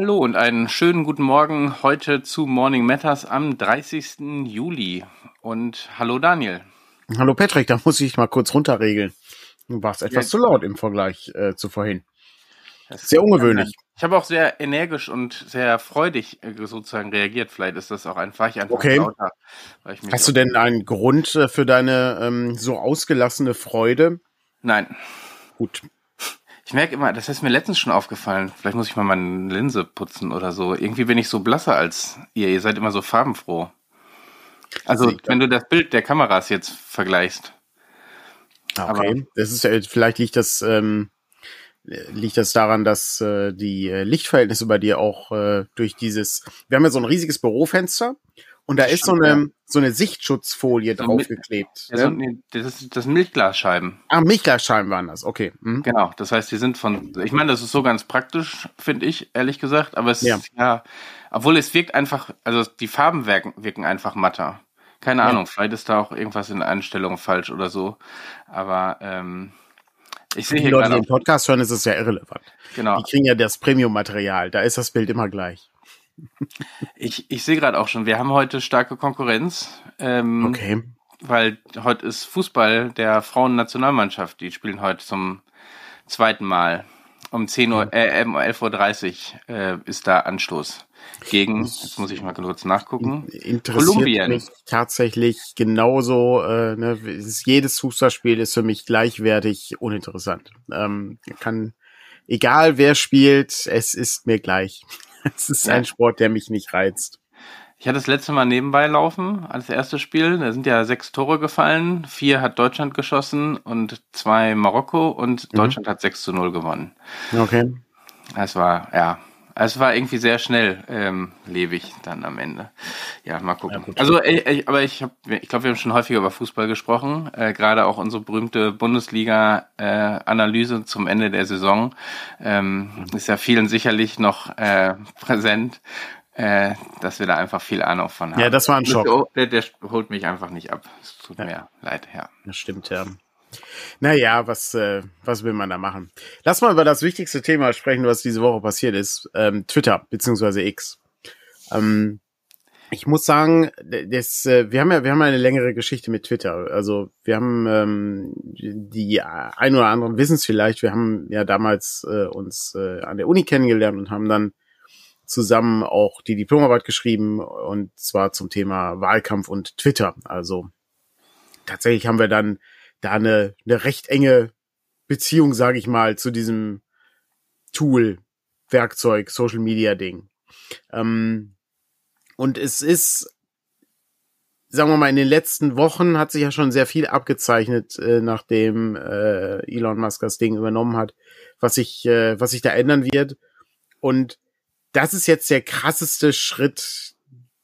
Hallo und einen schönen guten Morgen heute zu Morning Matters am 30. Juli. Und hallo Daniel. Hallo Patrick, da muss ich mal kurz runterregeln. Du warst etwas ja. zu laut im Vergleich äh, zu vorhin. Sehr ungewöhnlich. Ich habe auch sehr energisch und sehr freudig äh, sozusagen reagiert. Vielleicht ist das auch einfach, ich einfach okay. lauter. Hast du denn einen Grund äh, für deine ähm, so ausgelassene Freude? Nein. Gut. Ich merke immer, das ist mir letztens schon aufgefallen. Vielleicht muss ich mal meine Linse putzen oder so. Irgendwie bin ich so blasser als ihr. Ihr seid immer so farbenfroh. Also, wenn du das Bild der Kameras jetzt vergleichst. Okay, Aber, das ist ja, vielleicht liegt das, ähm, liegt das daran, dass äh, die äh, Lichtverhältnisse bei dir auch äh, durch dieses, wir haben ja so ein riesiges Bürofenster und da ist so eine, so eine Sichtschutzfolie so draufgeklebt. Ja, ne? das, ist, das sind Milchglasscheiben. Ah, Milchglasscheiben waren das, okay. Mhm. Genau, das heißt, die sind von, ich meine, das ist so ganz praktisch, finde ich, ehrlich gesagt, aber es ja. ist, ja, obwohl es wirkt einfach, also die Farben wirken, wirken einfach matter. Keine ja. Ahnung, vielleicht ist da auch irgendwas in der Einstellung falsch oder so, aber ähm, ich sehe hier die Leute, die den Podcast hören, ist es ja irrelevant. Genau. Die kriegen ja das Premium-Material, da ist das Bild immer gleich. Ich, ich sehe gerade auch schon, wir haben heute starke Konkurrenz. Ähm, okay. Weil heute ist Fußball der Frauennationalmannschaft. Die spielen heute zum zweiten Mal. Um 10 Uhr, äh, um 11.30 Uhr äh, ist da Anstoß. Gegen, jetzt muss ich mal kurz nachgucken. Interessiert Kolumbien. mich tatsächlich genauso. Äh, ne, jedes Fußballspiel ist für mich gleichwertig uninteressant. Ähm, kann, egal wer spielt, es ist mir gleich. Es ist ja. ein Sport, der mich nicht reizt. Ich hatte das letzte Mal nebenbei laufen als erstes Spiel. Da sind ja sechs Tore gefallen. Vier hat Deutschland geschossen und zwei Marokko und mhm. Deutschland hat 6 zu 0 gewonnen. Okay. Es war, ja, es war irgendwie sehr schnell ähm, lebig dann am Ende. Ja, mal gucken. Ja, also, ich, ich, aber ich habe, ich glaube, wir haben schon häufiger über Fußball gesprochen. Äh, Gerade auch unsere berühmte Bundesliga-Analyse äh, zum Ende der Saison ähm, ist ja vielen sicherlich noch äh, präsent. Äh, dass wir da einfach viel Ahnung von haben. Ja, das war ein Schock. Der, der, der holt mich einfach nicht ab. Es tut ja. mir leid, ja. Das stimmt, ja. Naja, was, äh, was will man da machen? Lass mal über das wichtigste Thema sprechen, was diese Woche passiert ist. Ähm, Twitter, beziehungsweise X. Ähm, ich muss sagen, das, äh, wir haben ja, wir haben eine längere Geschichte mit Twitter. Also wir haben ähm, die ein oder anderen wissen es vielleicht. Wir haben ja damals äh, uns äh, an der Uni kennengelernt und haben dann zusammen auch die Diplomarbeit geschrieben und zwar zum Thema Wahlkampf und Twitter. Also tatsächlich haben wir dann da eine, eine recht enge Beziehung, sage ich mal, zu diesem Tool, Werkzeug, Social Media Ding. Ähm, und es ist, sagen wir mal, in den letzten Wochen hat sich ja schon sehr viel abgezeichnet, äh, nachdem äh, Elon Musk das Ding übernommen hat, was sich, äh, was sich da ändern wird. Und das ist jetzt der krasseste Schritt,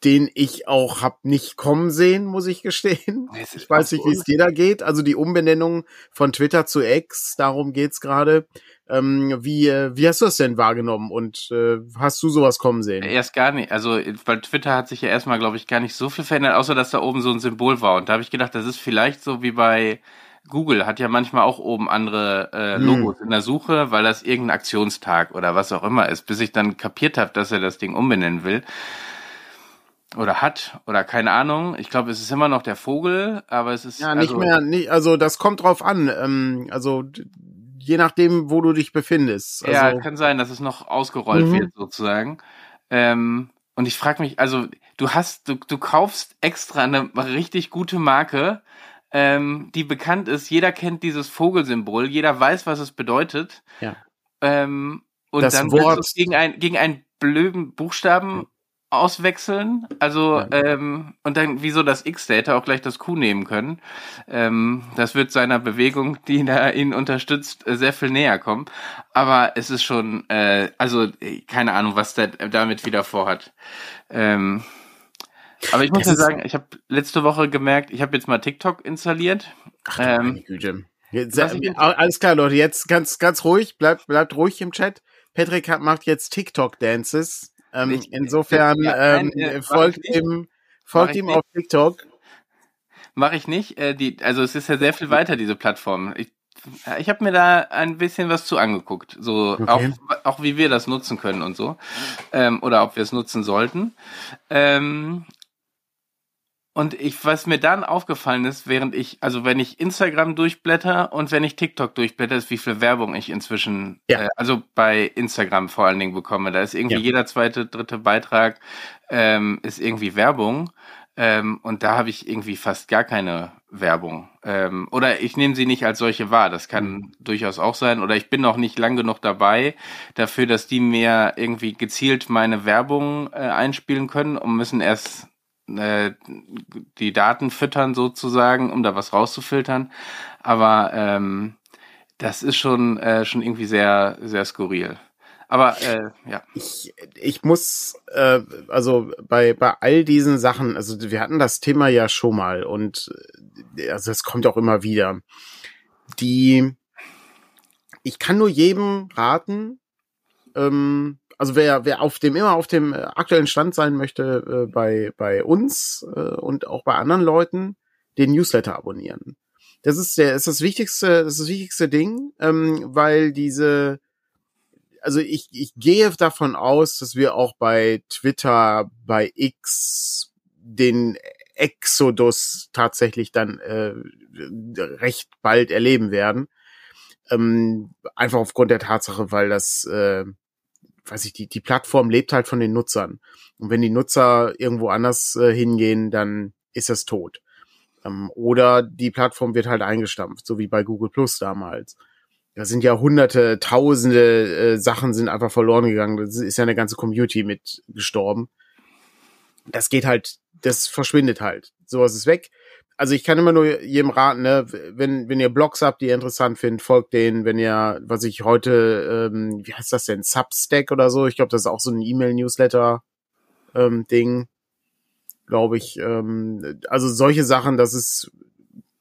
den ich auch hab nicht kommen sehen, muss ich gestehen. Ich weiß nicht, wie es dir da geht. Also die Umbenennung von Twitter zu X, darum geht's gerade. Ähm, wie, äh, wie hast du das denn wahrgenommen und äh, hast du sowas kommen sehen? Erst gar nicht. Also weil Twitter hat sich ja erstmal, glaube ich, gar nicht so viel verändert, außer dass da oben so ein Symbol war. Und da habe ich gedacht, das ist vielleicht so wie bei Google hat ja manchmal auch oben andere äh, hm. Logos hm. in der Suche, weil das irgendein Aktionstag oder was auch immer ist, bis ich dann kapiert habe, dass er das Ding umbenennen will oder hat oder keine Ahnung. Ich glaube, es ist immer noch der Vogel, aber es ist ja nicht also, mehr. Nicht, also das kommt drauf an. Ähm, also je nachdem, wo du dich befindest. Also, ja, kann sein, dass es noch ausgerollt mhm. wird sozusagen. Ähm, und ich frage mich, also du hast, du, du kaufst extra eine richtig gute Marke, ähm, die bekannt ist. Jeder kennt dieses Vogelsymbol, jeder weiß, was es bedeutet. Ja. Ähm, und das dann Wort gegen ein gegen einen blöden Buchstaben auswechseln. Also, ja. ähm, und dann, wieso das X, der hätte auch gleich das Q nehmen können. Ähm, das wird seiner Bewegung, die da ihn unterstützt, äh, sehr viel näher kommen. Aber es ist schon, äh, also, keine Ahnung, was der damit wieder vorhat. Ähm, aber ich muss ja sagen, ich habe letzte Woche gemerkt, ich habe jetzt mal TikTok installiert. Ach, ähm, meine Güte. Jetzt, alles klar, Leute, jetzt ganz, ganz ruhig, bleibt, bleibt ruhig im Chat. Patrick hat, macht jetzt TikTok-Dances. Ähm, ich, insofern ja, ähm, äh, folgt ihm, folgt ihm auf TikTok. Mache ich nicht. Äh, die, also es ist ja sehr viel weiter, diese Plattform. Ich ich habe mir da ein bisschen was zu angeguckt, so okay. auch auch wie wir das nutzen können und so ähm, oder ob wir es nutzen sollten. Ähm, und ich, was mir dann aufgefallen ist, während ich, also wenn ich Instagram durchblätter und wenn ich TikTok durchblätter, ist wie viel Werbung ich inzwischen, ja. äh, also bei Instagram vor allen Dingen bekomme. Da ist irgendwie ja. jeder zweite, dritte Beitrag ähm, ist irgendwie Werbung. Ähm, und da habe ich irgendwie fast gar keine Werbung. Ähm, oder ich nehme sie nicht als solche wahr. Das kann mhm. durchaus auch sein. Oder ich bin noch nicht lang genug dabei dafür, dass die mir irgendwie gezielt meine Werbung äh, einspielen können und müssen erst äh, die Daten füttern sozusagen, um da was rauszufiltern. Aber ähm, das ist schon, äh, schon irgendwie sehr, sehr skurril. Aber äh, ja. Ich, ich muss, äh, also bei, bei all diesen Sachen, also wir hatten das Thema ja schon mal und äh, also es kommt auch immer wieder. Die, ich kann nur jedem raten, ähm, also wer, wer auf dem immer auf dem äh, aktuellen Stand sein möchte äh, bei, bei uns äh, und auch bei anderen Leuten, den Newsletter abonnieren. Das ist der, ist das wichtigste, das ist das wichtigste Ding, ähm, weil diese, also ich, ich gehe davon aus, dass wir auch bei Twitter, bei X den Exodus tatsächlich dann äh, recht bald erleben werden. Ähm, einfach aufgrund der Tatsache, weil das äh, weiß ich, die, die Plattform lebt halt von den Nutzern. Und wenn die Nutzer irgendwo anders äh, hingehen, dann ist es tot. Ähm, oder die Plattform wird halt eingestampft, so wie bei Google Plus damals. Da sind ja hunderte, tausende äh, Sachen sind einfach verloren gegangen. Das ist ja eine ganze Community mit gestorben. Das geht halt, das verschwindet halt. Sowas ist weg also ich kann immer nur jedem raten, ne, wenn, wenn ihr Blogs habt, die ihr interessant findet, folgt denen, wenn ihr, was ich heute, ähm, wie heißt das denn, Substack oder so, ich glaube, das ist auch so ein E-Mail-Newsletter ähm, glaube ich. Ähm, also solche Sachen, das ist,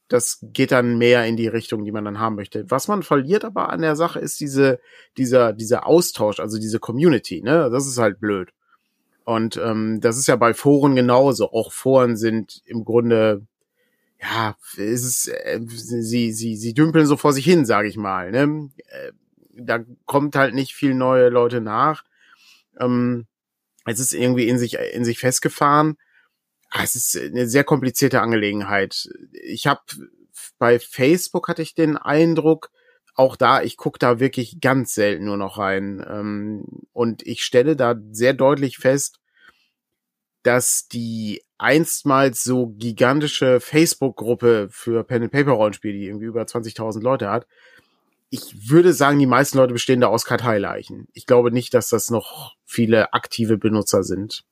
das geht dann mehr in die Richtung, die man dann haben möchte. Was man verliert aber an der Sache ist diese, dieser, dieser Austausch, also diese Community, ne, das ist halt blöd. Und ähm, das ist ja bei Foren genauso. Auch Foren sind im Grunde ja, es ist, äh, sie, sie, sie dümpeln so vor sich hin, sage ich mal. Ne? Äh, da kommt halt nicht viel neue Leute nach. Ähm, es ist irgendwie in sich, in sich festgefahren. Ah, es ist eine sehr komplizierte Angelegenheit. Ich habe bei Facebook hatte ich den Eindruck, auch da, ich gucke da wirklich ganz selten nur noch rein. Ähm, und ich stelle da sehr deutlich fest, dass die einstmals so gigantische Facebook-Gruppe für Pen-and-Paper-Rollenspiele, die irgendwie über 20.000 Leute hat, ich würde sagen, die meisten Leute bestehen da aus Karteileichen. Ich glaube nicht, dass das noch viele aktive Benutzer sind.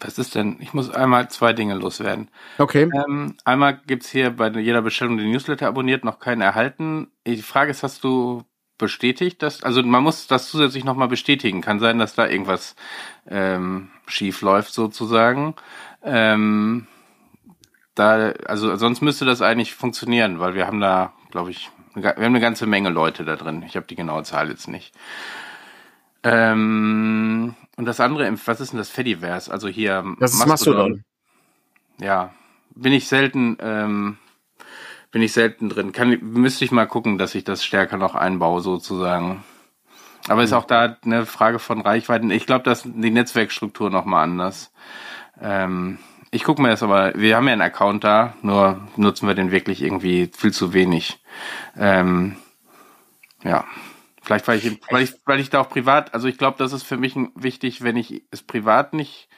Was ist denn? Ich muss einmal zwei Dinge loswerden. Okay. Ähm, einmal gibt's hier bei jeder Bestellung den Newsletter abonniert, noch keinen erhalten. Die Frage ist, hast du bestätigt, dass, also man muss das zusätzlich nochmal bestätigen. Kann sein, dass da irgendwas ähm, schief läuft sozusagen. Ähm, da, also sonst müsste das eigentlich funktionieren, weil wir haben da, glaube ich, wir haben eine ganze Menge Leute da drin. Ich habe die genaue Zahl jetzt nicht. Ähm, und das andere, was ist denn das Fediverse? Also hier das ist Mastodon. Mastodon. Ja, bin ich selten ähm, bin ich selten drin. Kann, müsste ich mal gucken, dass ich das stärker noch einbaue, sozusagen. Aber ist auch da eine Frage von Reichweiten. Ich glaube, dass die Netzwerkstruktur nochmal anders. Ähm, ich gucke mir das aber, wir haben ja einen Account da, nur nutzen wir den wirklich irgendwie viel zu wenig. Ähm, ja. Vielleicht, weil ich, weil ich, weil ich da auch privat, also ich glaube, das ist für mich wichtig, wenn ich es privat nicht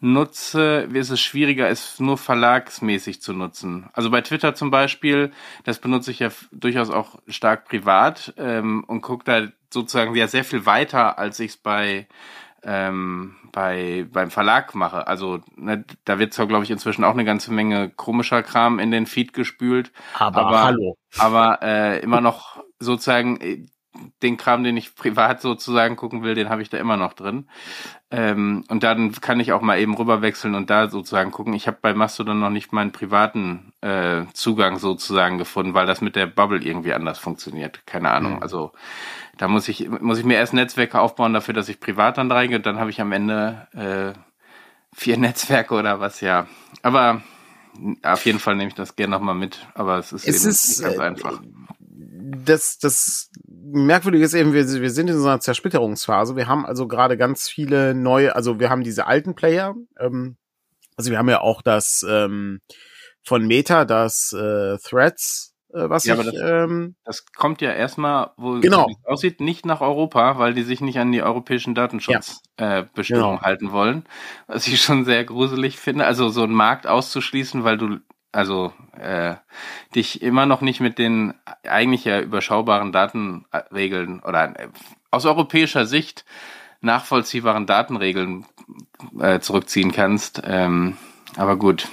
nutze, ist es schwieriger, es nur verlagsmäßig zu nutzen. Also bei Twitter zum Beispiel, das benutze ich ja durchaus auch stark privat ähm, und gucke da sozusagen ja sehr viel weiter, als ich es bei ähm, bei beim Verlag mache. Also ne, da wird zwar, glaube ich, inzwischen auch eine ganze Menge komischer Kram in den Feed gespült. Aber, aber hallo. Aber äh, immer noch sozusagen äh, den Kram, den ich privat sozusagen gucken will, den habe ich da immer noch drin. Ähm, und dann kann ich auch mal eben rüberwechseln und da sozusagen gucken. Ich habe bei Mastodon noch nicht meinen privaten äh, Zugang sozusagen gefunden, weil das mit der Bubble irgendwie anders funktioniert. Keine Ahnung. Mhm. Also da muss ich muss ich mir erst Netzwerke aufbauen dafür, dass ich privat dann reingehe und dann habe ich am Ende äh, vier Netzwerke oder was ja. Aber auf jeden Fall nehme ich das gerne nochmal mit, aber es ist es ist, ganz äh, einfach das, das Merkwürdige ist eben, wir, wir sind in so einer Zersplitterungsphase. Wir haben also gerade ganz viele neue, also wir haben diese alten Player, ähm, also wir haben ja auch das ähm, von Meta, das äh, Threads, äh, was ja, ich, das, ähm, das kommt ja erstmal, wo genau. es aussieht, nicht nach Europa, weil die sich nicht an die europäischen Datenschutzbestimmungen ja. äh, genau. halten wollen. Was ich schon sehr gruselig finde. Also so einen Markt auszuschließen, weil du also äh, dich immer noch nicht mit den eigentlich ja überschaubaren Datenregeln oder äh, aus europäischer Sicht nachvollziehbaren Datenregeln äh, zurückziehen kannst. Ähm, aber gut.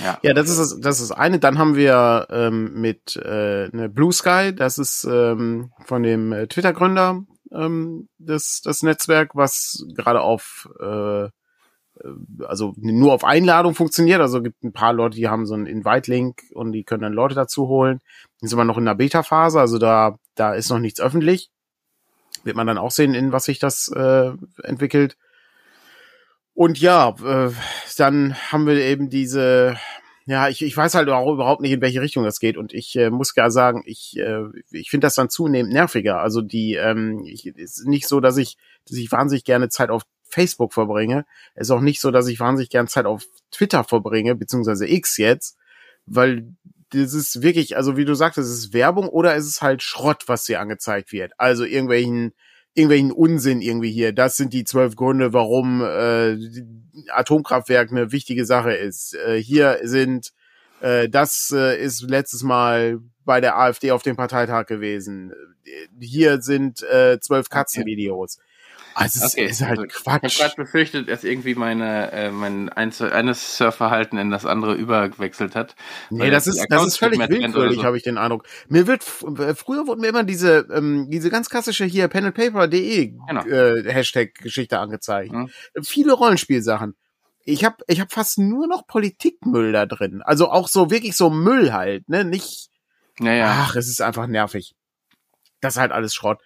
Ja. ja, das ist das ist eine. Dann haben wir ähm, mit äh, ne Blue Sky, das ist ähm, von dem äh, Twitter-Gründer ähm, das, das Netzwerk, was gerade auf äh, also nur auf Einladung funktioniert. Also gibt ein paar Leute, die haben so einen Invite-Link und die können dann Leute dazu holen. Die sind wir noch in der Beta-Phase, also da, da ist noch nichts öffentlich. Wird man dann auch sehen, in was sich das äh, entwickelt. Und ja, äh, dann haben wir eben diese, ja, ich, ich weiß halt auch überhaupt nicht, in welche Richtung das geht. Und ich äh, muss gar sagen, ich, äh, ich finde das dann zunehmend nerviger. Also die, ähm, ich, ist nicht so, dass ich, dass ich wahnsinnig gerne Zeit auf Facebook verbringe. Es ist auch nicht so, dass ich wahnsinnig gern Zeit auf Twitter verbringe, beziehungsweise X jetzt, weil das ist wirklich, also wie du sagst, es ist Werbung oder es ist halt Schrott, was dir angezeigt wird. Also irgendwelchen, irgendwelchen Unsinn irgendwie hier. Das sind die zwölf Gründe, warum äh, Atomkraftwerk eine wichtige Sache ist. Äh, hier sind, äh, das äh, ist letztes Mal bei der AfD auf dem Parteitag gewesen. Hier sind äh, zwölf Katzenvideos. Also es okay. ist halt also, Quatsch. Ich habe gerade befürchtet, dass irgendwie meine äh, mein eines Surfverhalten in das andere übergewechselt hat. Nee, das ist das ist völlig willkürlich, so. habe ich den Eindruck. Mir wird äh, früher wurden mir immer diese ähm, diese ganz klassische hier penandpaper.de genau. äh, Hashtag Geschichte angezeigt. Mhm. Viele Rollenspielsachen. Ich habe ich habe fast nur noch Politikmüll da drin. Also auch so wirklich so Müll halt, ne, nicht naja. Ach, es ist einfach nervig. Das ist halt alles Schrott.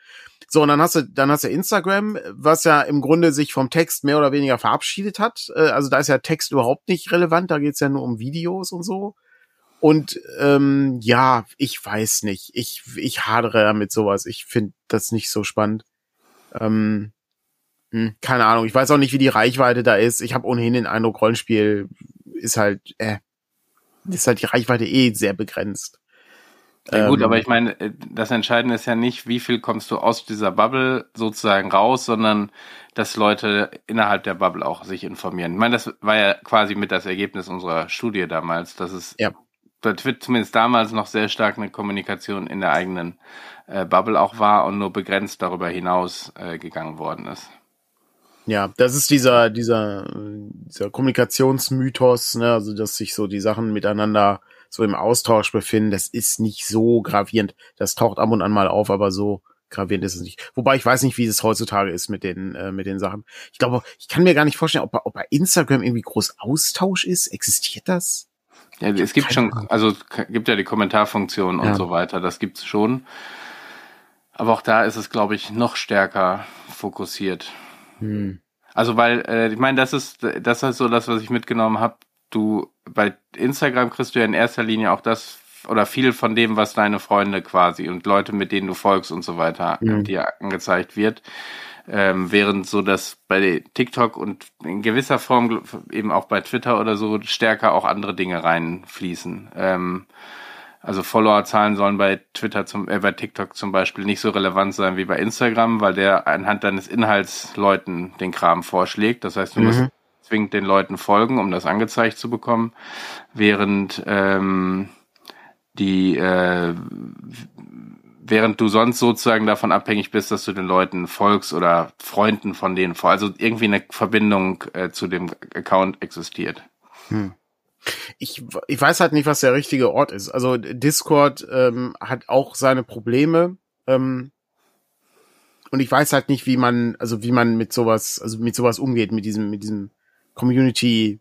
So, und dann hast du, dann hast du Instagram, was ja im Grunde sich vom Text mehr oder weniger verabschiedet hat. Äh, also da ist ja Text überhaupt nicht relevant, da geht's ja nur um Videos und so. Und ähm, ja, ich weiß nicht. Ich, ich hadere damit sowas. Ich finde das nicht so spannend. Ähm, hm, keine Ahnung. Ich weiß auch nicht, wie die Reichweite da ist. Ich habe ohnehin den Eindruck, Rollenspiel ist halt, äh, ist halt die Reichweite eh sehr begrenzt. Ja gut, ähm, aber ich meine, äh, das Entscheidende ist ja nicht, wie viel kommst du aus dieser Bubble sozusagen raus, sondern dass Leute innerhalb der Bubble auch sich informieren. Ich meine, das war ja quasi mit das Ergebnis unserer Studie damals, dass es ja. bei Twitter zumindest damals noch sehr stark eine Kommunikation in der eigenen äh, Bubble auch war und nur begrenzt darüber hinaus äh, gegangen worden ist. Ja, das ist dieser, dieser, dieser Kommunikationsmythos, ne, also dass sich so die Sachen miteinander so im Austausch befinden, das ist nicht so gravierend. Das taucht ab und an mal auf, aber so gravierend ist es nicht. Wobei ich weiß nicht, wie es heutzutage ist mit den äh, mit den Sachen. Ich glaube, ich kann mir gar nicht vorstellen, ob, ob bei Instagram irgendwie groß Austausch ist. Existiert das? Ja, es gibt schon, also gibt ja die Kommentarfunktion und ja. so weiter. Das gibt's schon. Aber auch da ist es, glaube ich, noch stärker fokussiert. Hm. Also weil, äh, ich meine, das ist das ist so das, was ich mitgenommen habe du bei Instagram kriegst du ja in erster Linie auch das oder viel von dem, was deine Freunde quasi und Leute, mit denen du folgst und so weiter, mhm. dir angezeigt wird. Ähm, während so, dass bei TikTok und in gewisser Form eben auch bei Twitter oder so stärker auch andere Dinge reinfließen. Ähm, also Followerzahlen sollen bei Twitter zum, äh, bei TikTok zum Beispiel nicht so relevant sein wie bei Instagram, weil der anhand deines Inhalts Leuten den Kram vorschlägt. Das heißt, du mhm. musst zwingend den Leuten folgen, um das angezeigt zu bekommen, während ähm, die äh, während du sonst sozusagen davon abhängig bist, dass du den Leuten folgst oder Freunden von denen folgst. Also irgendwie eine Verbindung äh, zu dem Account existiert. Hm. Ich, ich weiß halt nicht, was der richtige Ort ist. Also Discord ähm, hat auch seine Probleme. Ähm, und ich weiß halt nicht, wie man, also wie man mit sowas, also mit sowas umgeht, mit diesem, mit diesem Community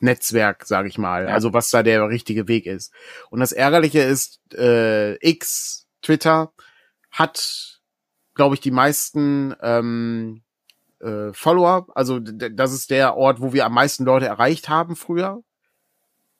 Netzwerk, sage ich mal. Ja. Also was da der richtige Weg ist. Und das Ärgerliche ist, äh, X, Twitter, hat, glaube ich, die meisten ähm, äh, Follower. Also das ist der Ort, wo wir am meisten Leute erreicht haben früher.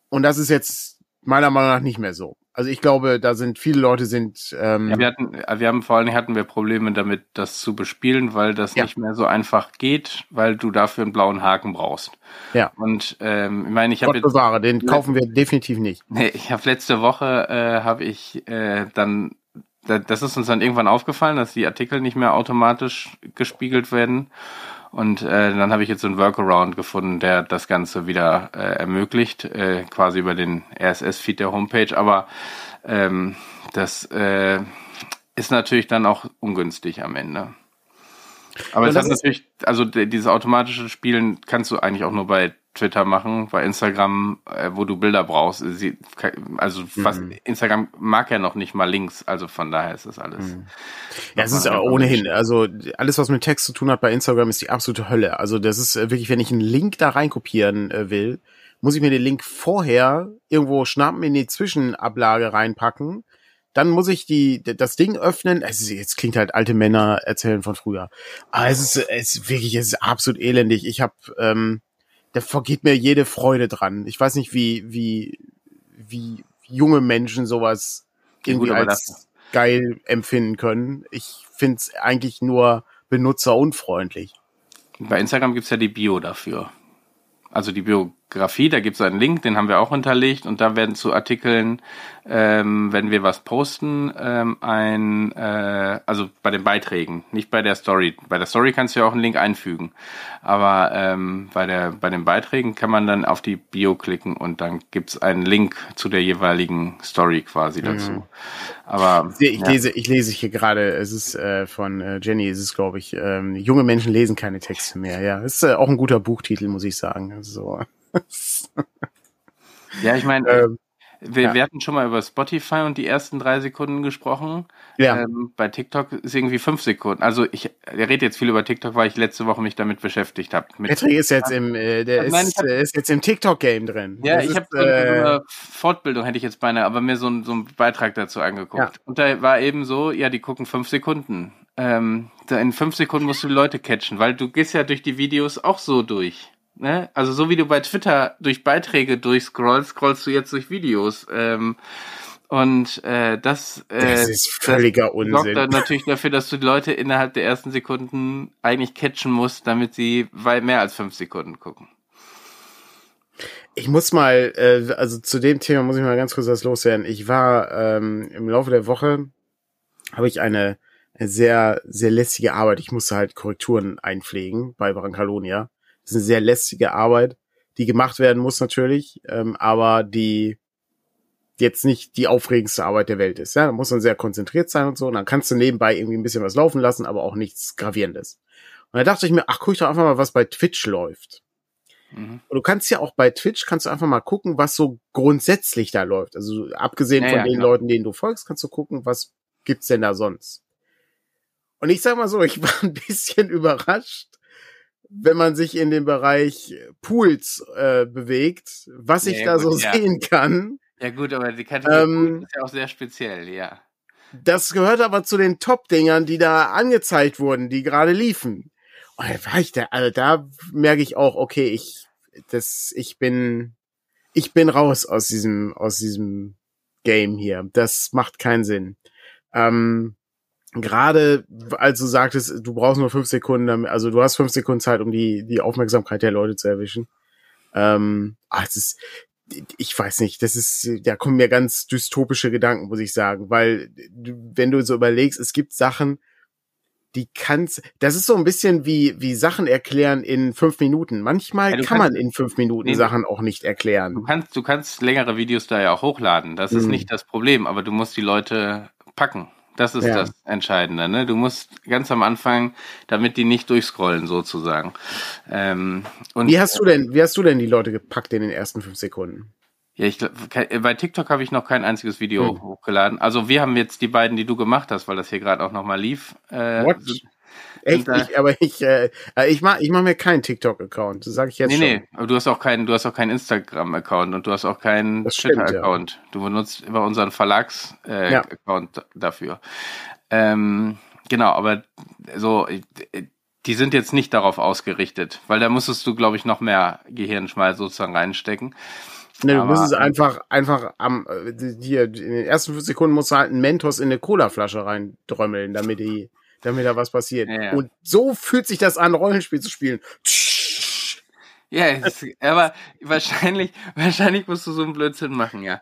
Und das ist jetzt meiner Meinung nach nicht mehr so. Also ich glaube, da sind viele Leute sind. Ähm ja, wir hatten, wir haben vor allem hatten wir Probleme damit, das zu bespielen, weil das ja. nicht mehr so einfach geht, weil du dafür einen blauen Haken brauchst. Ja. Und ähm, ich meine, ich habe jetzt bewahre, den kaufen wir definitiv nicht. Nee, ich habe letzte Woche äh, habe ich äh, dann das ist uns dann irgendwann aufgefallen, dass die Artikel nicht mehr automatisch gespiegelt werden. Und äh, dann habe ich jetzt so einen Workaround gefunden, der das Ganze wieder äh, ermöglicht, äh, quasi über den RSS-Feed der Homepage. Aber ähm, das äh, ist natürlich dann auch ungünstig am Ende. Aber es hat natürlich, also dieses automatische Spielen kannst du eigentlich auch nur bei Twitter machen, bei Instagram, äh, wo du Bilder brauchst. Sie, also was mhm. Instagram mag ja noch nicht mal Links, also von daher ist das alles. Mhm. Ja, es ist ohnehin, also alles, was mit Text zu tun hat bei Instagram, ist die absolute Hölle. Also das ist äh, wirklich, wenn ich einen Link da reinkopieren äh, will, muss ich mir den Link vorher irgendwo schnappen, in die Zwischenablage reinpacken. Dann muss ich die, das Ding öffnen. Es ist, jetzt klingt halt alte Männer erzählen von früher. Aber es ist, es ist wirklich, es ist absolut elendig. Ich habe ähm, da vergeht mir jede Freude dran. Ich weiß nicht, wie, wie, wie junge Menschen sowas irgendwie gut, als geil empfinden können. Ich finde es eigentlich nur benutzerunfreundlich. Bei Instagram gibt's ja die Bio dafür. Also die Bio Grafie, da gibt es einen Link, den haben wir auch hinterlegt und da werden zu Artikeln, ähm, wenn wir was posten, ähm, ein, äh, also bei den Beiträgen, nicht bei der Story. Bei der Story kannst du ja auch einen Link einfügen, aber ähm, bei der bei den Beiträgen kann man dann auf die Bio klicken und dann gibt es einen Link zu der jeweiligen Story quasi dazu. Mhm. Aber ich, ja. lese, ich lese hier gerade, es ist äh, von äh, Jenny, es ist glaube ich, ähm, junge Menschen lesen keine Texte mehr. Ja, ist äh, auch ein guter Buchtitel, muss ich sagen. So ja, ich meine, ähm, wir, ja. wir, hatten schon mal über Spotify und die ersten drei Sekunden gesprochen. Ja. Ähm, bei TikTok ist irgendwie fünf Sekunden. Also ich, ich rede jetzt viel über TikTok, weil ich letzte Woche mich damit beschäftigt habe. Patrick ist jetzt im, äh, der Nein, ist, hab, äh, ist, jetzt im TikTok-Game drin. Ja, das ich habe äh, Fortbildung hätte ich jetzt beinahe, aber mir so, so einen Beitrag dazu angeguckt. Ja. Und da war eben so, ja, die gucken fünf Sekunden. Ähm, in fünf Sekunden musst du Leute catchen, weil du gehst ja durch die Videos auch so durch. Ne? Also so wie du bei Twitter durch Beiträge durchscrollst, scrollst du jetzt durch Videos. Ähm, und äh, das, äh, das ist völliger das Unsinn. sorgt dann natürlich dafür, dass du die Leute innerhalb der ersten Sekunden eigentlich catchen musst, damit sie weit mehr als fünf Sekunden gucken. Ich muss mal, äh, also zu dem Thema muss ich mal ganz kurz was loswerden. Ich war ähm, im Laufe der Woche, habe ich eine, eine sehr, sehr lästige Arbeit. Ich musste halt Korrekturen einpflegen bei Brancalonia. Das ist eine sehr lästige Arbeit, die gemacht werden muss natürlich, ähm, aber die jetzt nicht die aufregendste Arbeit der Welt ist. Ja, da muss man sehr konzentriert sein und so. Und dann kannst du nebenbei irgendwie ein bisschen was laufen lassen, aber auch nichts Gravierendes. Und da dachte ich mir, ach, guck ich doch einfach mal, was bei Twitch läuft. Mhm. Und du kannst ja auch bei Twitch, kannst du einfach mal gucken, was so grundsätzlich da läuft. Also abgesehen ja, von ja, den klar. Leuten, denen du folgst, kannst du gucken, was gibt's denn da sonst. Und ich sag mal so, ich war ein bisschen überrascht, wenn man sich in dem Bereich Pools äh, bewegt, was ich da gut, so ja. sehen kann. Ja gut, aber die Kategorie ähm, ist ja auch sehr speziell, ja. Das gehört aber zu den Top-Dingern, die da angezeigt wurden, die gerade liefen. Und da war ich da, also da merke ich auch, okay, ich, das, ich bin, ich bin raus aus diesem, aus diesem Game hier. Das macht keinen Sinn. Ähm, gerade als du sagtest, du brauchst nur fünf Sekunden, also du hast fünf Sekunden Zeit, um die, die Aufmerksamkeit der Leute zu erwischen. Ähm, ach, ist, ich weiß nicht, das ist, da kommen mir ganz dystopische Gedanken, muss ich sagen, weil wenn du so überlegst, es gibt Sachen, die kannst, das ist so ein bisschen wie, wie Sachen erklären in fünf Minuten. Manchmal ja, kann kannst, man in fünf Minuten nee, Sachen auch nicht erklären. Du kannst, du kannst längere Videos da ja auch hochladen. Das ist hm. nicht das Problem, aber du musst die Leute packen. Das ist ja. das Entscheidende. Ne? Du musst ganz am Anfang, damit die nicht durchscrollen sozusagen. Ähm, und wie hast du denn, wie hast du denn die Leute gepackt in den ersten fünf Sekunden? Ja, ich bei TikTok habe ich noch kein einziges Video hm. hochgeladen. Also wir haben jetzt die beiden, die du gemacht hast, weil das hier gerade auch nochmal lief. Äh, What? Echt? Ich, aber ich, äh, äh ich mach, ich mach mir keinen TikTok-Account. Das sage ich jetzt nee, schon. Nee, nee, aber du hast auch keinen, du hast auch keinen Instagram-Account und du hast auch keinen Twitter-Account. Ja. Du benutzt immer unseren Verlags-Account äh, ja. dafür. Ähm, genau, aber so, die sind jetzt nicht darauf ausgerichtet, weil da musstest du, glaube ich, noch mehr Gehirnschmalz sozusagen reinstecken. Ne, du musst es einfach, einfach am, äh, hier, in den ersten fünf Sekunden musst du halt einen Mentos in eine Colaflasche reindrömmeln, damit die, damit da was passiert. Ja. Und so fühlt sich das an, Rollenspiel zu spielen. Ja, es, aber wahrscheinlich, wahrscheinlich musst du so einen Blödsinn machen, ja.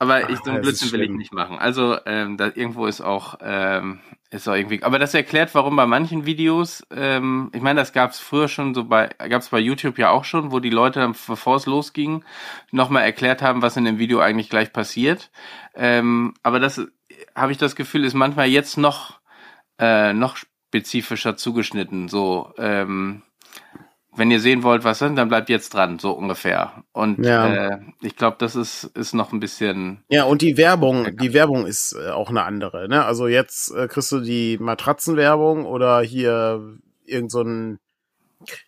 Aber ich, so einen Blödsinn will ich nicht machen. Also, ähm, da irgendwo ist auch, ähm, ist auch irgendwie. Aber das erklärt, warum bei manchen Videos, ähm, ich meine, das gab es früher schon so bei, gab es bei YouTube ja auch schon, wo die Leute, bevor es losging, nochmal erklärt haben, was in dem Video eigentlich gleich passiert. Ähm, aber das habe ich das Gefühl, ist manchmal jetzt noch, äh, noch spezifischer zugeschnitten. So, ähm, wenn ihr sehen wollt, was sind, dann bleibt jetzt dran, so ungefähr. Und ja. äh, ich glaube, das ist, ist noch ein bisschen. Ja, und die Werbung, die Werbung ist äh, auch eine andere. Ne? Also jetzt äh, kriegst du die Matratzenwerbung oder hier irgend so ein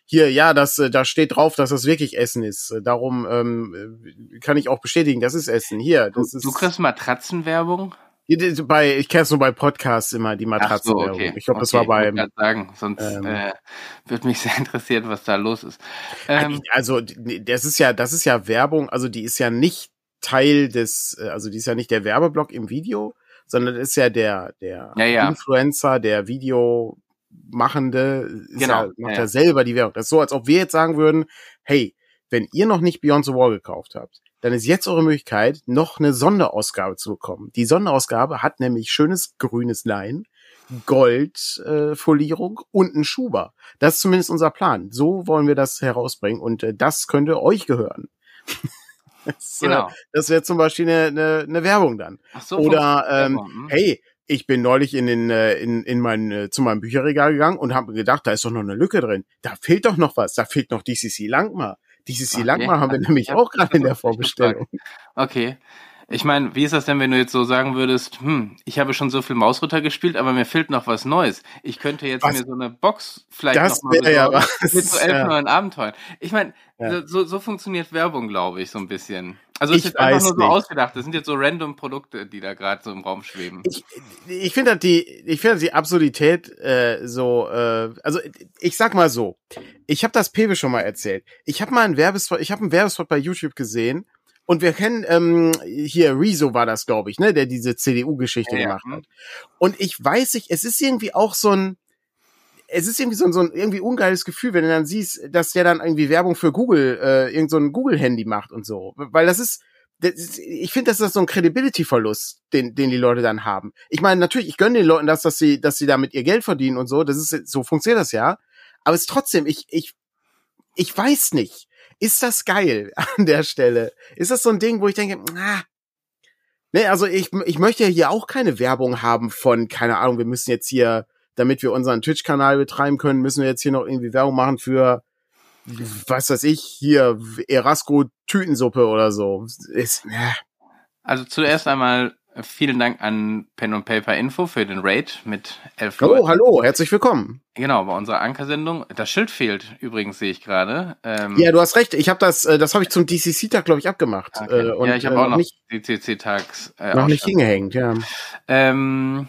hier, ja, das, äh, da steht drauf, dass das wirklich Essen ist. Darum ähm, kann ich auch bestätigen, das ist Essen. Hier, das du, ist. Du kriegst Matratzenwerbung? Bei, ich kenne es nur bei Podcasts immer, die Matratzen. So, okay. Ich glaube, okay, das war beim. Ich sagen, sonst ähm, äh, würde mich sehr interessieren, was da los ist. Ähm, also, das ist ja, das ist ja Werbung, also die ist ja nicht Teil des, äh, also die ist ja nicht der Werbeblock im Video, sondern ist ja der, der ja, ja. Influencer, der Videomachende, genau. ja, macht ja. ja selber die Werbung. Das ist so, als ob wir jetzt sagen würden, hey, wenn ihr noch nicht Beyond the Wall gekauft habt, dann ist jetzt eure Möglichkeit, noch eine Sonderausgabe zu bekommen. Die Sonderausgabe hat nämlich schönes grünes Lein, Goldfolierung äh, und ein Schuber. Das ist zumindest unser Plan. So wollen wir das herausbringen und äh, das könnte euch gehören. das, äh, genau. Äh, das wäre zum Beispiel eine, eine, eine Werbung dann. Ach so, Oder ähm, hm. hey, ich bin neulich in den äh, in in mein äh, zu meinem Bücherregal gegangen und habe mir gedacht, da ist doch noch eine Lücke drin. Da fehlt doch noch was. Da fehlt noch DCC Langmar. Dieses okay. Langmar haben wir nämlich auch gerade in der Vorbestellung. Okay. Ich meine, wie ist das denn, wenn du jetzt so sagen würdest, hm, ich habe schon so viel Mausritter gespielt, aber mir fehlt noch was Neues. Ich könnte jetzt was? mir so eine Box vielleicht das noch mal besorgen, ja was. mit so elf ja. neuen Abenteuern. Ich meine, ja. so, so funktioniert Werbung, glaube ich, so ein bisschen. Also es ist einfach nur so nicht. ausgedacht. Das sind jetzt so random Produkte, die da gerade so im Raum schweben. Ich, ich finde die, ich finde die Absurdität äh, so. Äh, also ich sag mal so, ich habe das Pewe schon mal erzählt. Ich habe mal einen Werbespot, ich habe einen Werbespot bei YouTube gesehen und wir kennen ähm, hier Rezo war das, glaube ich, ne, der diese CDU-Geschichte ja, gemacht hat. Und ich weiß nicht, es ist irgendwie auch so ein es ist irgendwie so ein, so ein irgendwie ungeiles Gefühl, wenn du dann siehst, dass der dann irgendwie Werbung für Google, äh, irgend so ein Google-Handy macht und so. Weil das ist, das ist ich finde, das ist so ein Credibility-Verlust, den, den die Leute dann haben. Ich meine, natürlich, ich gönne den Leuten das, dass sie, dass sie damit ihr Geld verdienen und so. Das ist, so funktioniert das ja. Aber es ist trotzdem, ich, ich, ich weiß nicht. Ist das geil an der Stelle? Ist das so ein Ding, wo ich denke, ah, Nee, also ich, ich möchte ja hier auch keine Werbung haben von, keine Ahnung, wir müssen jetzt hier damit wir unseren Twitch-Kanal betreiben können, müssen wir jetzt hier noch irgendwie Werbung machen für, was weiß ich, hier Erasco Tütensuppe oder so. Ist, äh. Also zuerst einmal vielen Dank an Pen und Paper Info für den Raid mit elf Oh, hallo, herzlich willkommen. Genau, bei unserer Ankersendung. Das Schild fehlt übrigens, sehe ich gerade. Ähm, ja, du hast recht. Ich habe das, äh, das habe ich zum DCC-Tag, glaube ich, abgemacht. Okay. Äh, und, ja, ich habe äh, auch noch DCC-Tags. Äh, noch nicht hingehängt, ja. Ähm,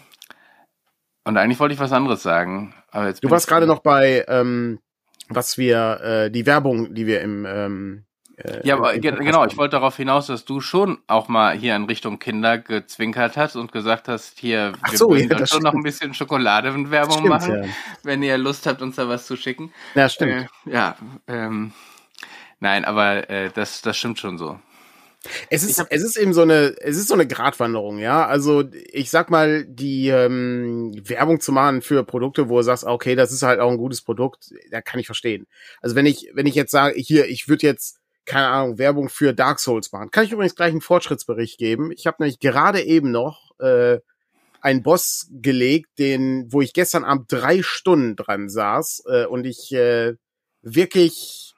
und eigentlich wollte ich was anderes sagen. Aber jetzt du warst gerade noch bei, ähm, was wir, äh, die Werbung, die wir im ähm, äh, ja, aber genau, ich wollte darauf hinaus, dass du schon auch mal hier in Richtung Kinder gezwinkert hast und gesagt hast, hier, Ach wir so, ja, schon stimmt. noch ein bisschen Schokoladenwerbung machen, ja. wenn ihr Lust habt, uns da was zu schicken. Ja, stimmt. Äh, ja, ähm, nein, aber äh, das, das stimmt schon so. Es ist, es ist eben so eine, es ist so eine Gratwanderung, ja. Also ich sag mal, die ähm, Werbung zu machen für Produkte, wo du sagst, okay, das ist halt auch ein gutes Produkt, da kann ich verstehen. Also wenn ich, wenn ich jetzt sage, hier, ich würde jetzt keine Ahnung, Werbung für Dark Souls machen. Kann ich übrigens gleich einen Fortschrittsbericht geben. Ich habe nämlich gerade eben noch äh, einen Boss gelegt, den, wo ich gestern Abend drei Stunden dran saß äh, und ich äh, wirklich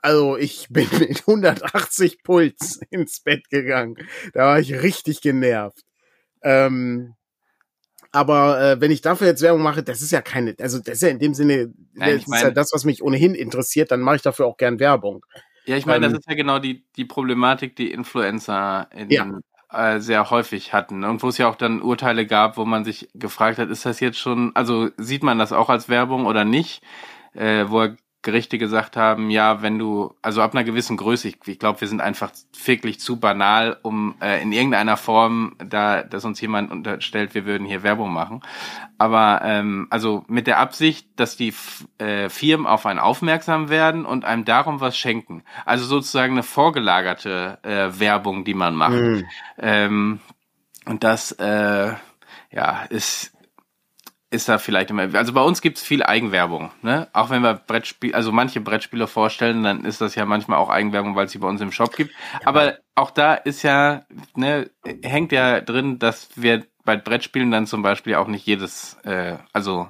also ich bin mit 180 Puls ins Bett gegangen. Da war ich richtig genervt. Ähm, aber äh, wenn ich dafür jetzt Werbung mache, das ist ja keine, also das ist ja in dem Sinne, Nein, das ist ja das, was mich ohnehin interessiert, dann mache ich dafür auch gern Werbung. Ja, ich meine, ähm, das ist ja genau die, die Problematik, die Influencer in, ja. äh, sehr häufig hatten. Und wo es ja auch dann Urteile gab, wo man sich gefragt hat, ist das jetzt schon, also sieht man das auch als Werbung oder nicht? Äh, wo er Gerichte gesagt haben, ja, wenn du, also ab einer gewissen Größe, ich, ich glaube, wir sind einfach wirklich zu banal, um äh, in irgendeiner Form, da, dass uns jemand unterstellt, wir würden hier Werbung machen. Aber ähm, also mit der Absicht, dass die äh, Firmen auf einen aufmerksam werden und einem darum was schenken. Also sozusagen eine vorgelagerte äh, Werbung, die man macht. Mhm. Ähm, und das äh, ja ist ist da vielleicht immer. Also bei uns gibt's viel Eigenwerbung, ne? Auch wenn wir Brettspiel, also manche Brettspiele vorstellen, dann ist das ja manchmal auch Eigenwerbung, weil es sie bei uns im Shop gibt. Ja. Aber auch da ist ja, ne, hängt ja drin, dass wir bei Brettspielen dann zum Beispiel auch nicht jedes, äh, also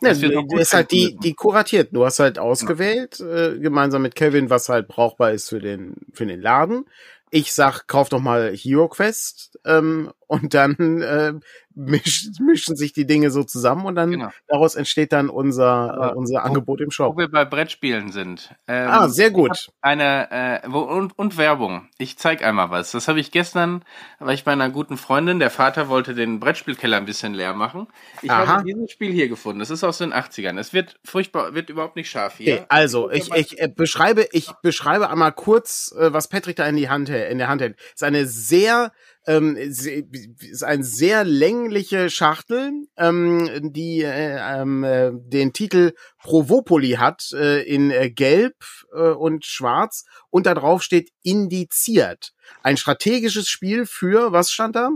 ja, du ist halt die, die kuratiert. Du hast halt ausgewählt, äh, gemeinsam mit Kevin, was halt brauchbar ist für den, für den Laden. Ich sag, kauf doch mal Hero Quest ähm, und dann äh, misch, mischen sich die Dinge so zusammen und dann genau. daraus entsteht dann unser, äh, unser Angebot im Shop. Wo wir bei Brettspielen sind. Ähm, ah, sehr gut. Eine äh, wo, und, und Werbung. Ich zeig einmal was. Das habe ich gestern, war ich bei einer guten Freundin. Der Vater wollte den Brettspielkeller ein bisschen leer machen. Ich Aha. habe dieses Spiel hier gefunden. Das ist aus den 80ern. Es wird furchtbar, wird überhaupt nicht scharf hier. Okay, also ich, ich äh, beschreibe, ich beschreibe einmal kurz, äh, was Patrick da in die Hand in der Hand hält. Es ist eine sehr ähm, ist ein sehr längliche Schachtel, ähm, die äh, ähm, äh, den Titel Provopoli hat äh, in äh, Gelb äh, und Schwarz und da drauf steht indiziert. Ein strategisches Spiel für, was stand da?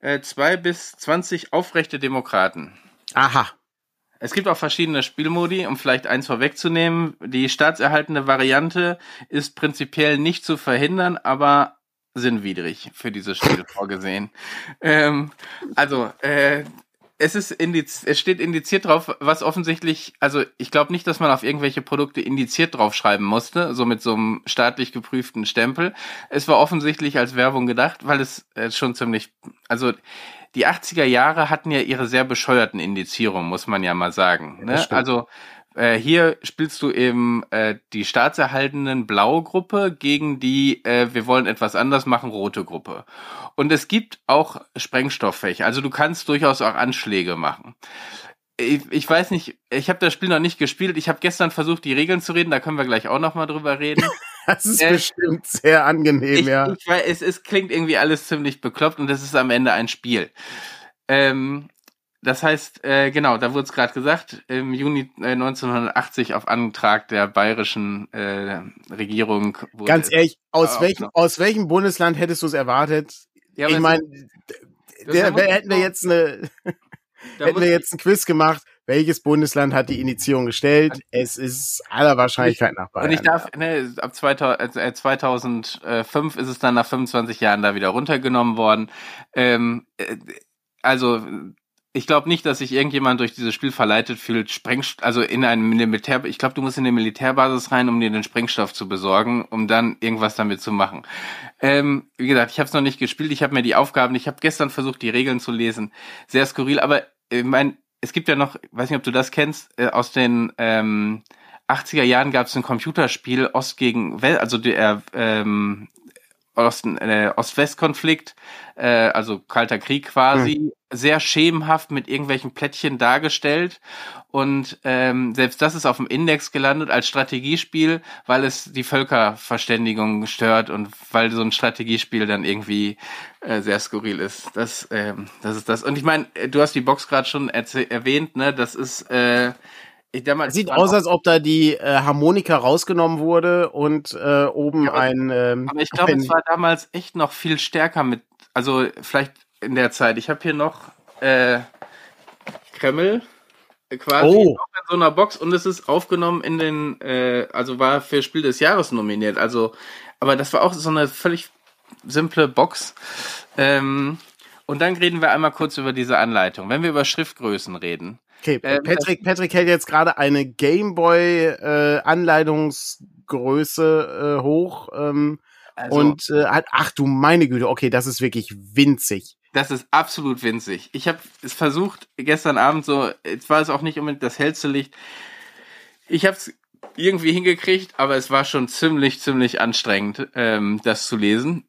Äh, zwei bis zwanzig aufrechte Demokraten. Aha. Es gibt auch verschiedene Spielmodi, um vielleicht eins vorwegzunehmen. Die staatserhaltende Variante ist prinzipiell nicht zu verhindern, aber sinnwidrig für dieses Spiel vorgesehen. Ähm, also, äh, es ist indiz es steht indiziert drauf, was offensichtlich, also ich glaube nicht, dass man auf irgendwelche Produkte indiziert draufschreiben musste, so mit so einem staatlich geprüften Stempel. Es war offensichtlich als Werbung gedacht, weil es äh, schon ziemlich, also die 80er Jahre hatten ja ihre sehr bescheuerten Indizierungen, muss man ja mal sagen. Ne? Also äh, hier spielst du eben äh, die staatserhaltenden blaue Gruppe gegen die äh, wir wollen etwas anders machen rote Gruppe. Und es gibt auch Sprengstofffächer. Also du kannst durchaus auch Anschläge machen. Ich, ich weiß nicht, ich habe das Spiel noch nicht gespielt. Ich habe gestern versucht, die Regeln zu reden. Da können wir gleich auch noch mal drüber reden. Das ist äh, bestimmt sehr angenehm, ich, ja. Ich weiß, es, es klingt irgendwie alles ziemlich bekloppt und es ist am Ende ein Spiel. Ähm, das heißt, äh, genau, da wurde es gerade gesagt, im Juni äh, 1980 auf Antrag der bayerischen äh, Regierung. Wurde Ganz ehrlich, aus, welchem, aus welchem Bundesland hättest du es erwartet? Ja, ich meine, hätten wir jetzt eine, hätten wir jetzt ein Quiz gemacht, welches Bundesland hat die Initiierung gestellt? Es ist aller Wahrscheinlichkeit nach Bayern. Und ich darf, ne, ab 2000, äh, 2005 ist es dann nach 25 Jahren da wieder runtergenommen worden. Ähm, äh, also ich glaube nicht, dass sich irgendjemand durch dieses Spiel verleitet fühlt, Sprengstoff, also in einem Militär, ich glaube, du musst in eine Militärbasis rein, um dir den Sprengstoff zu besorgen, um dann irgendwas damit zu machen. Ähm, wie gesagt, ich habe es noch nicht gespielt, ich habe mir die Aufgaben, ich habe gestern versucht, die Regeln zu lesen, sehr skurril, aber ich mein, es gibt ja noch, weiß nicht, ob du das kennst, äh, aus den ähm, 80er Jahren gab es ein Computerspiel Ost gegen West, also der ähm, Ost, äh, Ost-West-Konflikt, äh, also Kalter Krieg quasi, mhm. sehr schemenhaft mit irgendwelchen Plättchen dargestellt. Und ähm, selbst das ist auf dem Index gelandet als Strategiespiel, weil es die Völkerverständigung stört und weil so ein Strategiespiel dann irgendwie äh, sehr skurril ist. Das, ähm, das ist das. Und ich meine, du hast die Box gerade schon erwähnt, ne? Das ist äh, Damals Sieht aus, als ob da die äh, Harmonika rausgenommen wurde und äh, oben ja, ein. Ähm, aber ich glaube, es war damals echt noch viel stärker mit. Also vielleicht in der Zeit. Ich habe hier noch äh, Kreml quasi oh. in so einer Box und es ist aufgenommen in den, äh, also war für Spiel des Jahres nominiert. Also, aber das war auch so eine völlig simple Box. Ähm, und dann reden wir einmal kurz über diese Anleitung. Wenn wir über Schriftgrößen reden, Okay, ähm, Patrick, Patrick hält jetzt gerade eine Gameboy-Anleitungsgröße äh, äh, hoch ähm, also, und äh, hat, ach du meine Güte, okay, das ist wirklich winzig. Das ist absolut winzig. Ich habe es versucht gestern Abend so, jetzt war es auch nicht unbedingt das hellste Licht. Ich habe es irgendwie hingekriegt, aber es war schon ziemlich, ziemlich anstrengend, ähm, das zu lesen.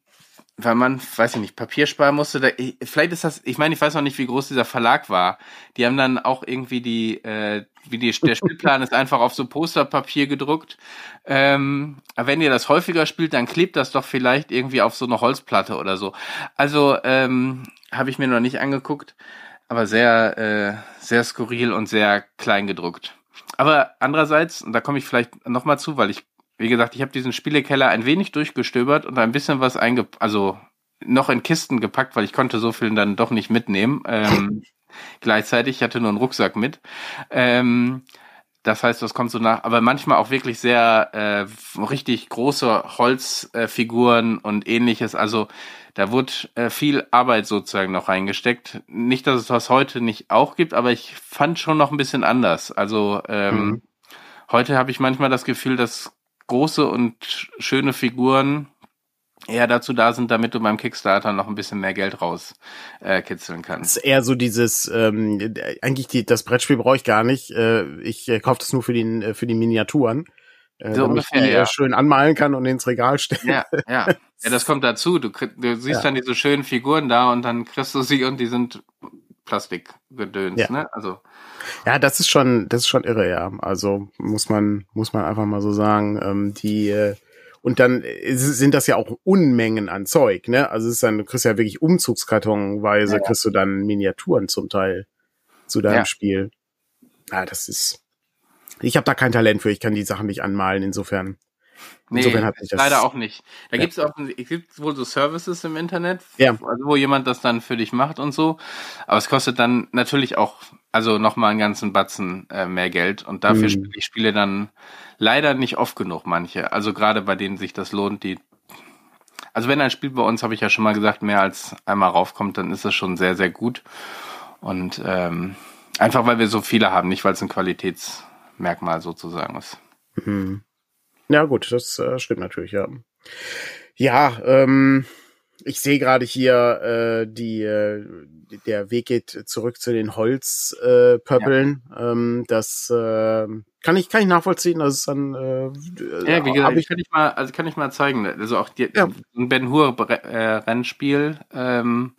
Weil man, weiß ich nicht, Papier sparen musste. Da, vielleicht ist das, ich meine, ich weiß noch nicht, wie groß dieser Verlag war. Die haben dann auch irgendwie die, äh, wie die, der Spielplan ist einfach auf so Posterpapier gedruckt. Ähm, aber wenn ihr das häufiger spielt, dann klebt das doch vielleicht irgendwie auf so eine Holzplatte oder so. Also ähm, habe ich mir noch nicht angeguckt, aber sehr, äh, sehr skurril und sehr klein gedruckt. Aber andererseits, und da komme ich vielleicht nochmal zu, weil ich wie gesagt, ich habe diesen Spielekeller ein wenig durchgestöbert und ein bisschen was einge, also noch in Kisten gepackt, weil ich konnte so viel dann doch nicht mitnehmen. Ähm, gleichzeitig, ich hatte nur einen Rucksack mit. Ähm, das heißt, das kommt so nach, aber manchmal auch wirklich sehr äh, richtig große Holzfiguren äh, und ähnliches. Also da wurde äh, viel Arbeit sozusagen noch reingesteckt. Nicht, dass es das heute nicht auch gibt, aber ich fand schon noch ein bisschen anders. Also ähm, mhm. heute habe ich manchmal das Gefühl, dass große und schöne Figuren eher dazu da sind, damit du beim Kickstarter noch ein bisschen mehr Geld rauskitzeln äh, kannst. Das ist eher so dieses, ähm, eigentlich die, das Brettspiel brauche ich gar nicht. Äh, ich äh, kaufe das nur für, den, äh, für die Miniaturen. Äh, so damit ungefähr, ich die ja. schön anmalen kann und ins Regal stellen. Ja, ja. Ja, das kommt dazu. Du, du siehst ja. dann diese schönen Figuren da und dann kriegst du sie und die sind Plastikgedöns, ja. ne? Also. Ja, das ist schon, das ist schon irre, ja. Also muss man, muss man einfach mal so sagen, ähm, die, äh, und dann sind das ja auch Unmengen an Zeug, ne? Also es ist dann, du kriegst ja wirklich Umzugskartonweise, ja, kriegst du dann Miniaturen zum Teil zu deinem ja. Spiel. Ja, das ist. Ich habe da kein Talent für, ich kann die Sachen nicht anmalen, insofern. Nee, Insofern hat sich das leider auch nicht. Da ja. gibt's auch gibt's wohl so Services im Internet, ja. also wo jemand das dann für dich macht und so. Aber es kostet dann natürlich auch, also nochmal einen ganzen Batzen äh, mehr Geld. Und dafür mhm. spiele ich Spiele dann leider nicht oft genug, manche. Also gerade bei denen sich das lohnt, die. Also wenn ein Spiel bei uns, habe ich ja schon mal gesagt, mehr als einmal raufkommt, dann ist es schon sehr, sehr gut. Und ähm, einfach weil wir so viele haben, nicht weil es ein Qualitätsmerkmal sozusagen ist. Mhm. Ja, gut, das äh, stimmt natürlich, ja. Ja, ähm, ich sehe gerade hier, äh, die, äh, der Weg geht zurück zu den Holzpöppeln. Äh, ja. ähm, das äh, kann ich kann ich nachvollziehen. Das ist dann äh, ja, wie gesagt, ich, kann ich mal, also kann ich mal zeigen. Also auch die, ja. ein Ben Hur äh, Rennspiel. Ähm,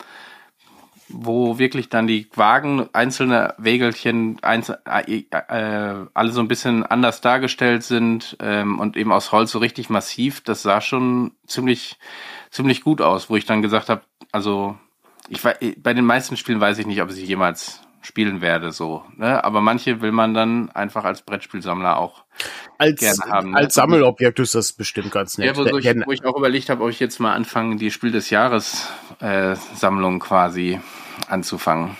wo wirklich dann die Wagen, einzelne Wägelchen, einzel, äh, äh, alle so ein bisschen anders dargestellt sind ähm, und eben aus Holz so richtig massiv. Das sah schon ziemlich, ziemlich gut aus, wo ich dann gesagt habe, also ich bei den meisten Spielen weiß ich nicht, ob ich jemals spielen werde, so. Ne? Aber manche will man dann einfach als Brettspielsammler auch als, gerne haben. Ne? Als Sammelobjekt ist das bestimmt ganz nett. Ja, wo, ich, wo ich auch überlegt habe, ob ich jetzt mal anfange, die Spiel des Jahres äh, Sammlung quasi anzufangen.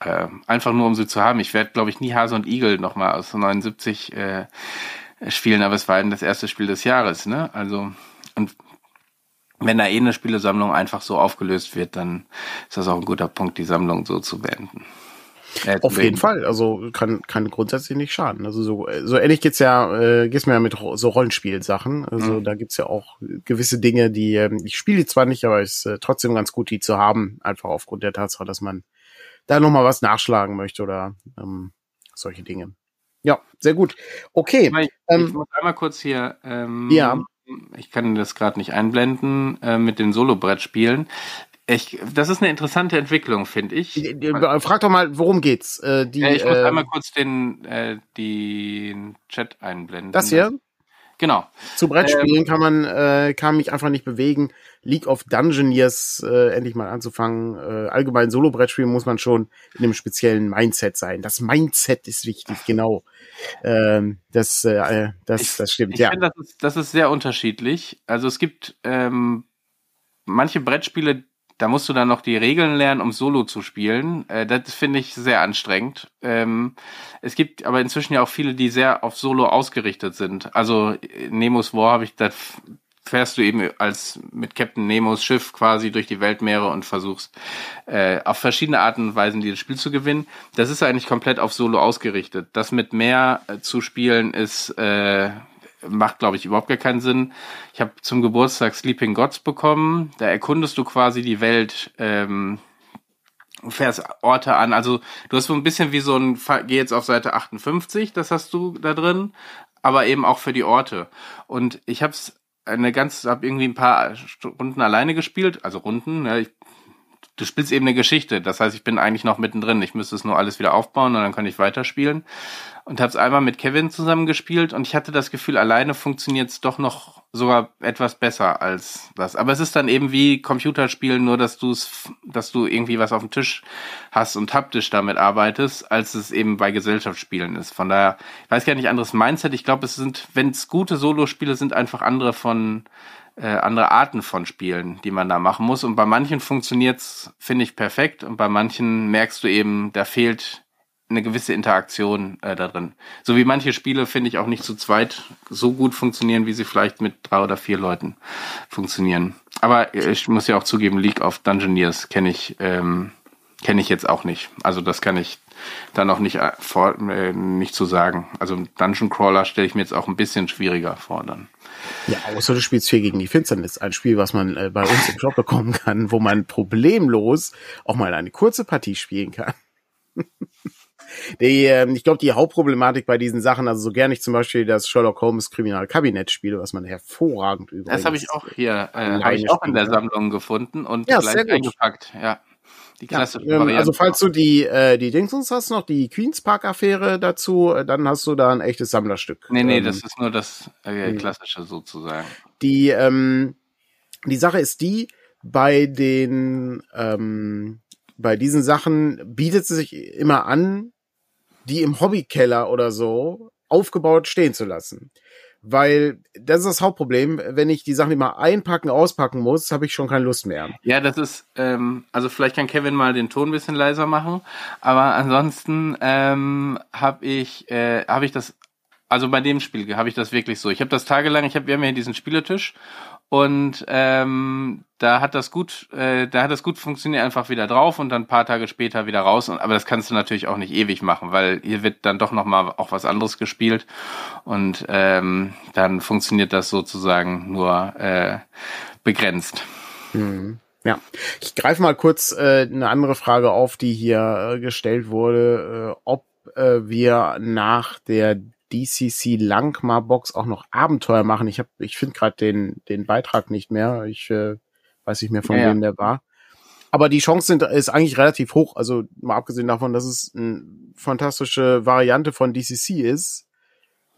Äh, einfach nur, um sie zu haben. Ich werde, glaube ich, nie Hase und Igel nochmal aus 79 äh, spielen, aber es war eben das erste Spiel des Jahres. Ne? Also, und wenn da eh eine Spielesammlung einfach so aufgelöst wird, dann ist das auch ein guter Punkt, die Sammlung so zu beenden. Äh, Auf jeden Fall, also kann, kann grundsätzlich nicht schaden. Also so, so ähnlich geht's ja, äh, geht's mir ja mit so Rollenspielsachen. Also mhm. da gibt's ja auch gewisse Dinge, die, ähm, ich spiele zwar nicht, aber es ist äh, trotzdem ganz gut, die zu haben, einfach aufgrund der Tatsache, dass man da nochmal was nachschlagen möchte oder ähm, solche Dinge. Ja, sehr gut. Okay. Ich, ähm, ich muss einmal kurz hier. Ähm, ja. Ich kann das gerade nicht einblenden äh, mit den Solo-Brettspielen. Ich, das ist eine interessante Entwicklung, finde ich. Frag doch mal, worum geht's? Äh, die, ich muss äh, einmal kurz den, äh, den Chat einblenden. Das hier? Genau. Zu Brettspielen ähm, kann man äh, kann mich einfach nicht bewegen. League of Dungeoneers äh, endlich mal anzufangen. Äh, allgemein Solo-Brettspielen muss man schon in einem speziellen Mindset sein. Das Mindset ist wichtig, genau. Ähm, das, äh, das, ich, das stimmt. Ich ja. finde, das ist, das ist sehr unterschiedlich. Also es gibt ähm, manche Brettspiele, da musst du dann noch die Regeln lernen, um Solo zu spielen. Äh, das finde ich sehr anstrengend. Ähm, es gibt aber inzwischen ja auch viele, die sehr auf Solo ausgerichtet sind. Also Nemos War habe ich, da fährst du eben als mit Captain Nemos Schiff quasi durch die Weltmeere und versuchst äh, auf verschiedene Arten und Weisen dieses Spiel zu gewinnen. Das ist eigentlich komplett auf Solo ausgerichtet. Das mit mehr äh, zu spielen ist äh, macht, glaube ich, überhaupt gar keinen Sinn. Ich habe zum Geburtstag Sleeping Gods bekommen. Da erkundest du quasi die Welt, ähm, fährst Orte an. Also du hast so ein bisschen wie so ein, geh jetzt auf Seite 58, das hast du da drin, aber eben auch für die Orte. Und ich habe es eine ganz, habe irgendwie ein paar Runden alleine gespielt, also Runden. Ne? Ich, du spielst eben eine Geschichte, das heißt, ich bin eigentlich noch mittendrin. Ich müsste es nur alles wieder aufbauen und dann kann ich weiterspielen und habe es einmal mit Kevin zusammen gespielt und ich hatte das Gefühl, alleine funktioniert es doch noch sogar etwas besser als das. Aber es ist dann eben wie Computerspielen, nur dass du es, dass du irgendwie was auf dem Tisch hast und haptisch damit arbeitest, als es eben bei Gesellschaftsspielen ist. Von daher, ich weiß gar nicht, anderes Mindset. Ich glaube, es sind, wenn es gute Solospiele sind, einfach andere von äh, andere Arten von Spielen, die man da machen muss. Und bei manchen funktioniert's, finde ich, perfekt. Und bei manchen merkst du eben, da fehlt eine gewisse Interaktion äh, da drin. So wie manche Spiele, finde ich, auch nicht zu zweit so gut funktionieren, wie sie vielleicht mit drei oder vier Leuten funktionieren. Aber ich muss ja auch zugeben, League of Dungeoneers kenne ich, ähm, kenne ich jetzt auch nicht. Also das kann ich dann auch nicht, äh, vor, äh, nicht zu sagen. Also Dungeon Crawler stelle ich mir jetzt auch ein bisschen schwieriger vor dann. Ja, außer du spielst viel gegen die Finsternis. Ein Spiel, was man äh, bei uns im Shop bekommen kann, wo man problemlos auch mal eine kurze Partie spielen kann. Die, äh, ich glaube, die Hauptproblematik bei diesen Sachen, also so gerne ich zum Beispiel das Sherlock Holmes Kriminalkabinett spiele, was man hervorragend übrigens. Das habe ich auch hier, äh, habe ich auch in der Sammlung gefunden und ja, gleich eingepackt, ja. Die klassische ja, ähm, Also falls du die, äh, die Dingsons hast, noch die Queens Park Affäre dazu, äh, dann hast du da ein echtes Sammlerstück. Nee, nee, ähm, das ist nur das äh, klassische sozusagen. Die, ähm, die Sache ist die, bei den, ähm, bei diesen Sachen bietet es sich immer an, die im Hobbykeller oder so aufgebaut stehen zu lassen. Weil das ist das Hauptproblem, wenn ich die Sachen immer einpacken, auspacken muss, habe ich schon keine Lust mehr. Ja, das ist, ähm, also vielleicht kann Kevin mal den Ton ein bisschen leiser machen, aber ansonsten ähm, habe ich, äh, habe ich das, also bei dem Spiel habe ich das wirklich so. Ich habe das tagelang, ich habe, wir haben ja diesen Spieletisch und ähm, da hat das gut, äh, da hat das gut funktioniert, einfach wieder drauf und dann ein paar Tage später wieder raus. Und, aber das kannst du natürlich auch nicht ewig machen, weil hier wird dann doch nochmal auch was anderes gespielt. Und ähm, dann funktioniert das sozusagen nur äh, begrenzt. Mhm. Ja, ich greife mal kurz äh, eine andere Frage auf, die hier äh, gestellt wurde, äh, ob äh, wir nach der DCC Langmar Box auch noch Abenteuer machen. Ich habe, ich finde gerade den den Beitrag nicht mehr. Ich äh, weiß nicht mehr von ja, wem der war. Aber die Chance sind, ist eigentlich relativ hoch. Also mal abgesehen davon, dass es eine fantastische Variante von DCC ist,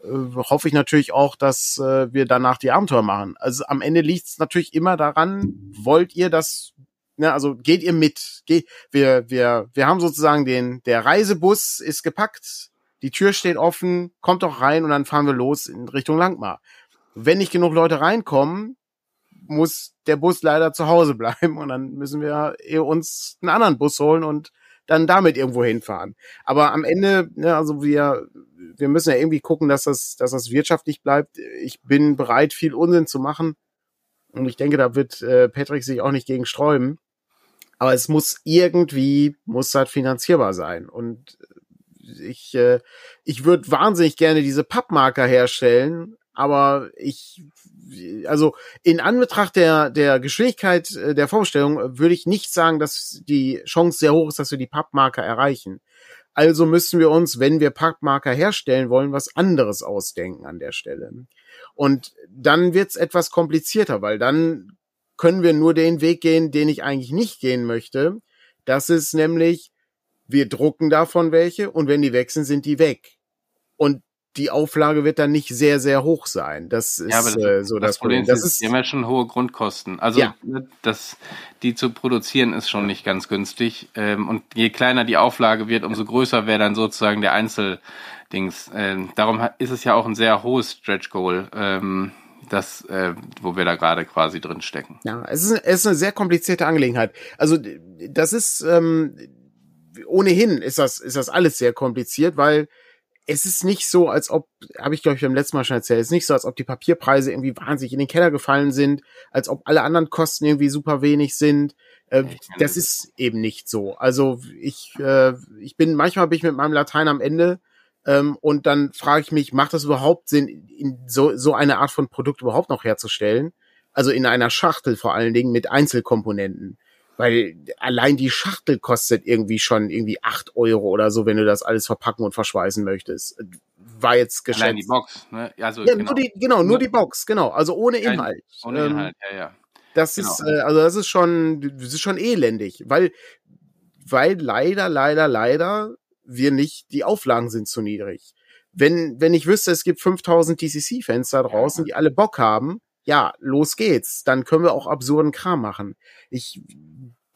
äh, hoffe ich natürlich auch, dass äh, wir danach die Abenteuer machen. Also am Ende liegt es natürlich immer daran, wollt ihr das Ne, also geht ihr mit? Geh, wir, wir, wir haben sozusagen den, der Reisebus ist gepackt, die Tür steht offen, kommt doch rein und dann fahren wir los in Richtung Langmar. Wenn nicht genug Leute reinkommen, muss der Bus leider zu Hause bleiben und dann müssen wir uns einen anderen Bus holen und dann damit irgendwo hinfahren. Aber am Ende, ne, also wir, wir müssen ja irgendwie gucken, dass das, dass das wirtschaftlich bleibt. Ich bin bereit, viel Unsinn zu machen. Und ich denke, da wird äh, Patrick sich auch nicht gegen sträuben. Aber es muss irgendwie, muss halt finanzierbar sein. Und ich, äh, ich würde wahnsinnig gerne diese Pappmarker herstellen, aber ich, also in Anbetracht der, der Geschwindigkeit äh, der Vorstellung würde ich nicht sagen, dass die Chance sehr hoch ist, dass wir die Pappmarker erreichen. Also müssen wir uns, wenn wir Pappmarker herstellen wollen, was anderes ausdenken an der Stelle. Und dann wird's etwas komplizierter, weil dann können wir nur den Weg gehen, den ich eigentlich nicht gehen möchte. Das ist nämlich, wir drucken davon welche und wenn die weg sind, sind die weg. Und die Auflage wird dann nicht sehr, sehr hoch sein. Das ist ja, das, äh, so das, das Problem. Das ist, die haben ja schon hohe Grundkosten. Also ja. Ne, das, die zu produzieren ist schon nicht ganz günstig. Ähm, und je kleiner die Auflage wird, umso größer wäre dann sozusagen der Einzeldings. Ähm, darum ist es ja auch ein sehr hohes Stretch Goal. Ähm, das, äh, wo wir da gerade quasi drin stecken. Ja, es ist, es ist eine sehr komplizierte Angelegenheit. Also das ist ähm, ohnehin ist das, ist das alles sehr kompliziert, weil es ist nicht so, als ob, habe ich glaube ich beim letzten Mal schon erzählt, es ist nicht so, als ob die Papierpreise irgendwie wahnsinnig in den Keller gefallen sind, als ob alle anderen Kosten irgendwie super wenig sind. Äh, das ist eben nicht so. Also ich, äh, ich bin, manchmal bin ich mit meinem Latein am Ende ähm, und dann frage ich mich, macht das überhaupt Sinn, in so, so eine Art von Produkt überhaupt noch herzustellen? Also in einer Schachtel vor allen Dingen mit Einzelkomponenten weil allein die Schachtel kostet irgendwie schon irgendwie acht Euro oder so, wenn du das alles verpacken und verschweißen möchtest. war jetzt geschätzt. Allein die Box, ne? Also, ja, genau. Nur die, genau, nur die Box, genau. Also ohne Inhalt. Ohne ähm, Inhalt, ja, ja. Das genau. ist, äh, also das ist schon, das ist schon elendig, weil, weil leider, leider, leider wir nicht, die Auflagen sind zu niedrig. Wenn, wenn ich wüsste, es gibt 5000 DCC-Fans da draußen, die alle Bock haben, ja, los geht's. Dann können wir auch absurden Kram machen. Ich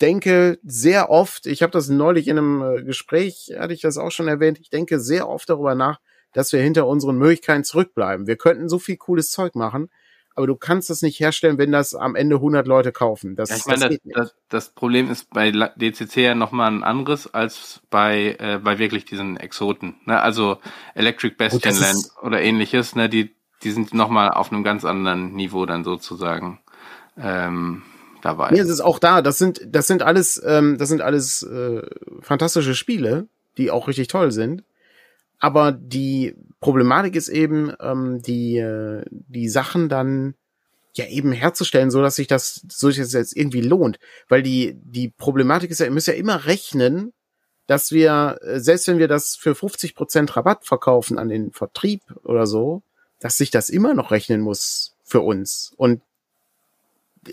denke sehr oft, ich habe das neulich in einem äh, Gespräch, hatte ich das auch schon erwähnt, ich denke sehr oft darüber nach, dass wir hinter unseren Möglichkeiten zurückbleiben. Wir könnten so viel cooles Zeug machen, aber du kannst das nicht herstellen, wenn das am Ende 100 Leute kaufen. Das, ja, ich meine, das, das, das, Problem ist bei DCC ja nochmal ein anderes als bei, äh, bei wirklich diesen Exoten. Ne? Also Electric Bastion Land oder ähnliches, ne? die, die sind nochmal auf einem ganz anderen Niveau dann sozusagen. Ähm, dabei. Nee, es ist auch da. Das sind, das sind alles, ähm, das sind alles äh, fantastische Spiele, die auch richtig toll sind. Aber die Problematik ist eben, ähm, die, äh, die Sachen dann ja eben herzustellen, so dass sich das, so dass das jetzt irgendwie lohnt. Weil die, die Problematik ist ja, ihr müsst ja immer rechnen, dass wir, äh, selbst wenn wir das für 50 Prozent Rabatt verkaufen an den Vertrieb oder so, dass sich das immer noch rechnen muss für uns. Und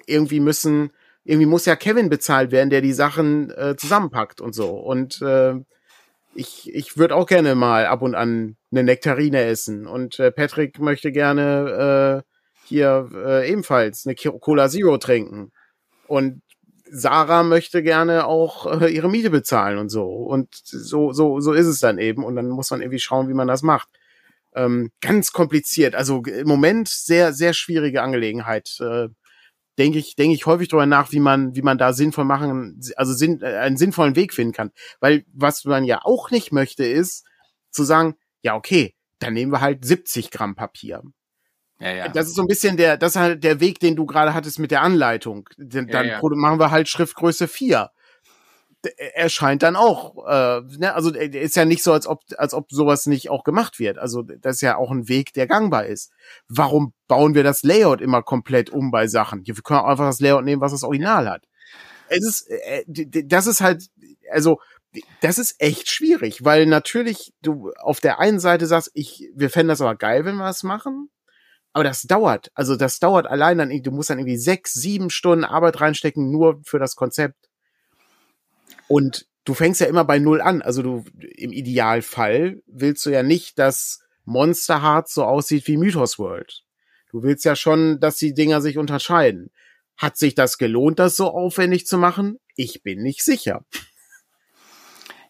irgendwie müssen, irgendwie muss ja Kevin bezahlt werden, der die Sachen äh, zusammenpackt und so. Und äh, ich, ich würde auch gerne mal ab und an eine Nektarine essen. Und äh, Patrick möchte gerne äh, hier äh, ebenfalls eine Cola Zero trinken. Und Sarah möchte gerne auch äh, ihre Miete bezahlen und so. Und so, so, so ist es dann eben. Und dann muss man irgendwie schauen, wie man das macht. Ähm, ganz kompliziert. Also im Moment sehr, sehr schwierige Angelegenheit. Äh, denke ich, denke ich häufig darüber nach, wie man, wie man da sinnvoll machen, also sinn, äh, einen sinnvollen Weg finden kann. Weil was man ja auch nicht möchte, ist zu sagen, ja, okay, dann nehmen wir halt 70 Gramm Papier. Ja, ja. Das ist so ein bisschen der, das ist halt der Weg, den du gerade hattest mit der Anleitung. Dann ja, ja. machen wir halt Schriftgröße 4 erscheint dann auch, äh, ne, also ist ja nicht so, als ob, als ob sowas nicht auch gemacht wird. Also das ist ja auch ein Weg, der gangbar ist. Warum bauen wir das Layout immer komplett um bei Sachen? Wir können auch einfach das Layout nehmen, was das Original hat. Es ist, äh, das ist halt, also das ist echt schwierig, weil natürlich du auf der einen Seite sagst, ich, wir fänden das aber geil, wenn wir das machen. Aber das dauert. Also das dauert allein dann, du musst dann irgendwie sechs, sieben Stunden Arbeit reinstecken, nur für das Konzept. Und du fängst ja immer bei Null an. Also du, im Idealfall willst du ja nicht, dass Monster Hearts so aussieht wie Mythos World. Du willst ja schon, dass die Dinger sich unterscheiden. Hat sich das gelohnt, das so aufwendig zu machen? Ich bin nicht sicher.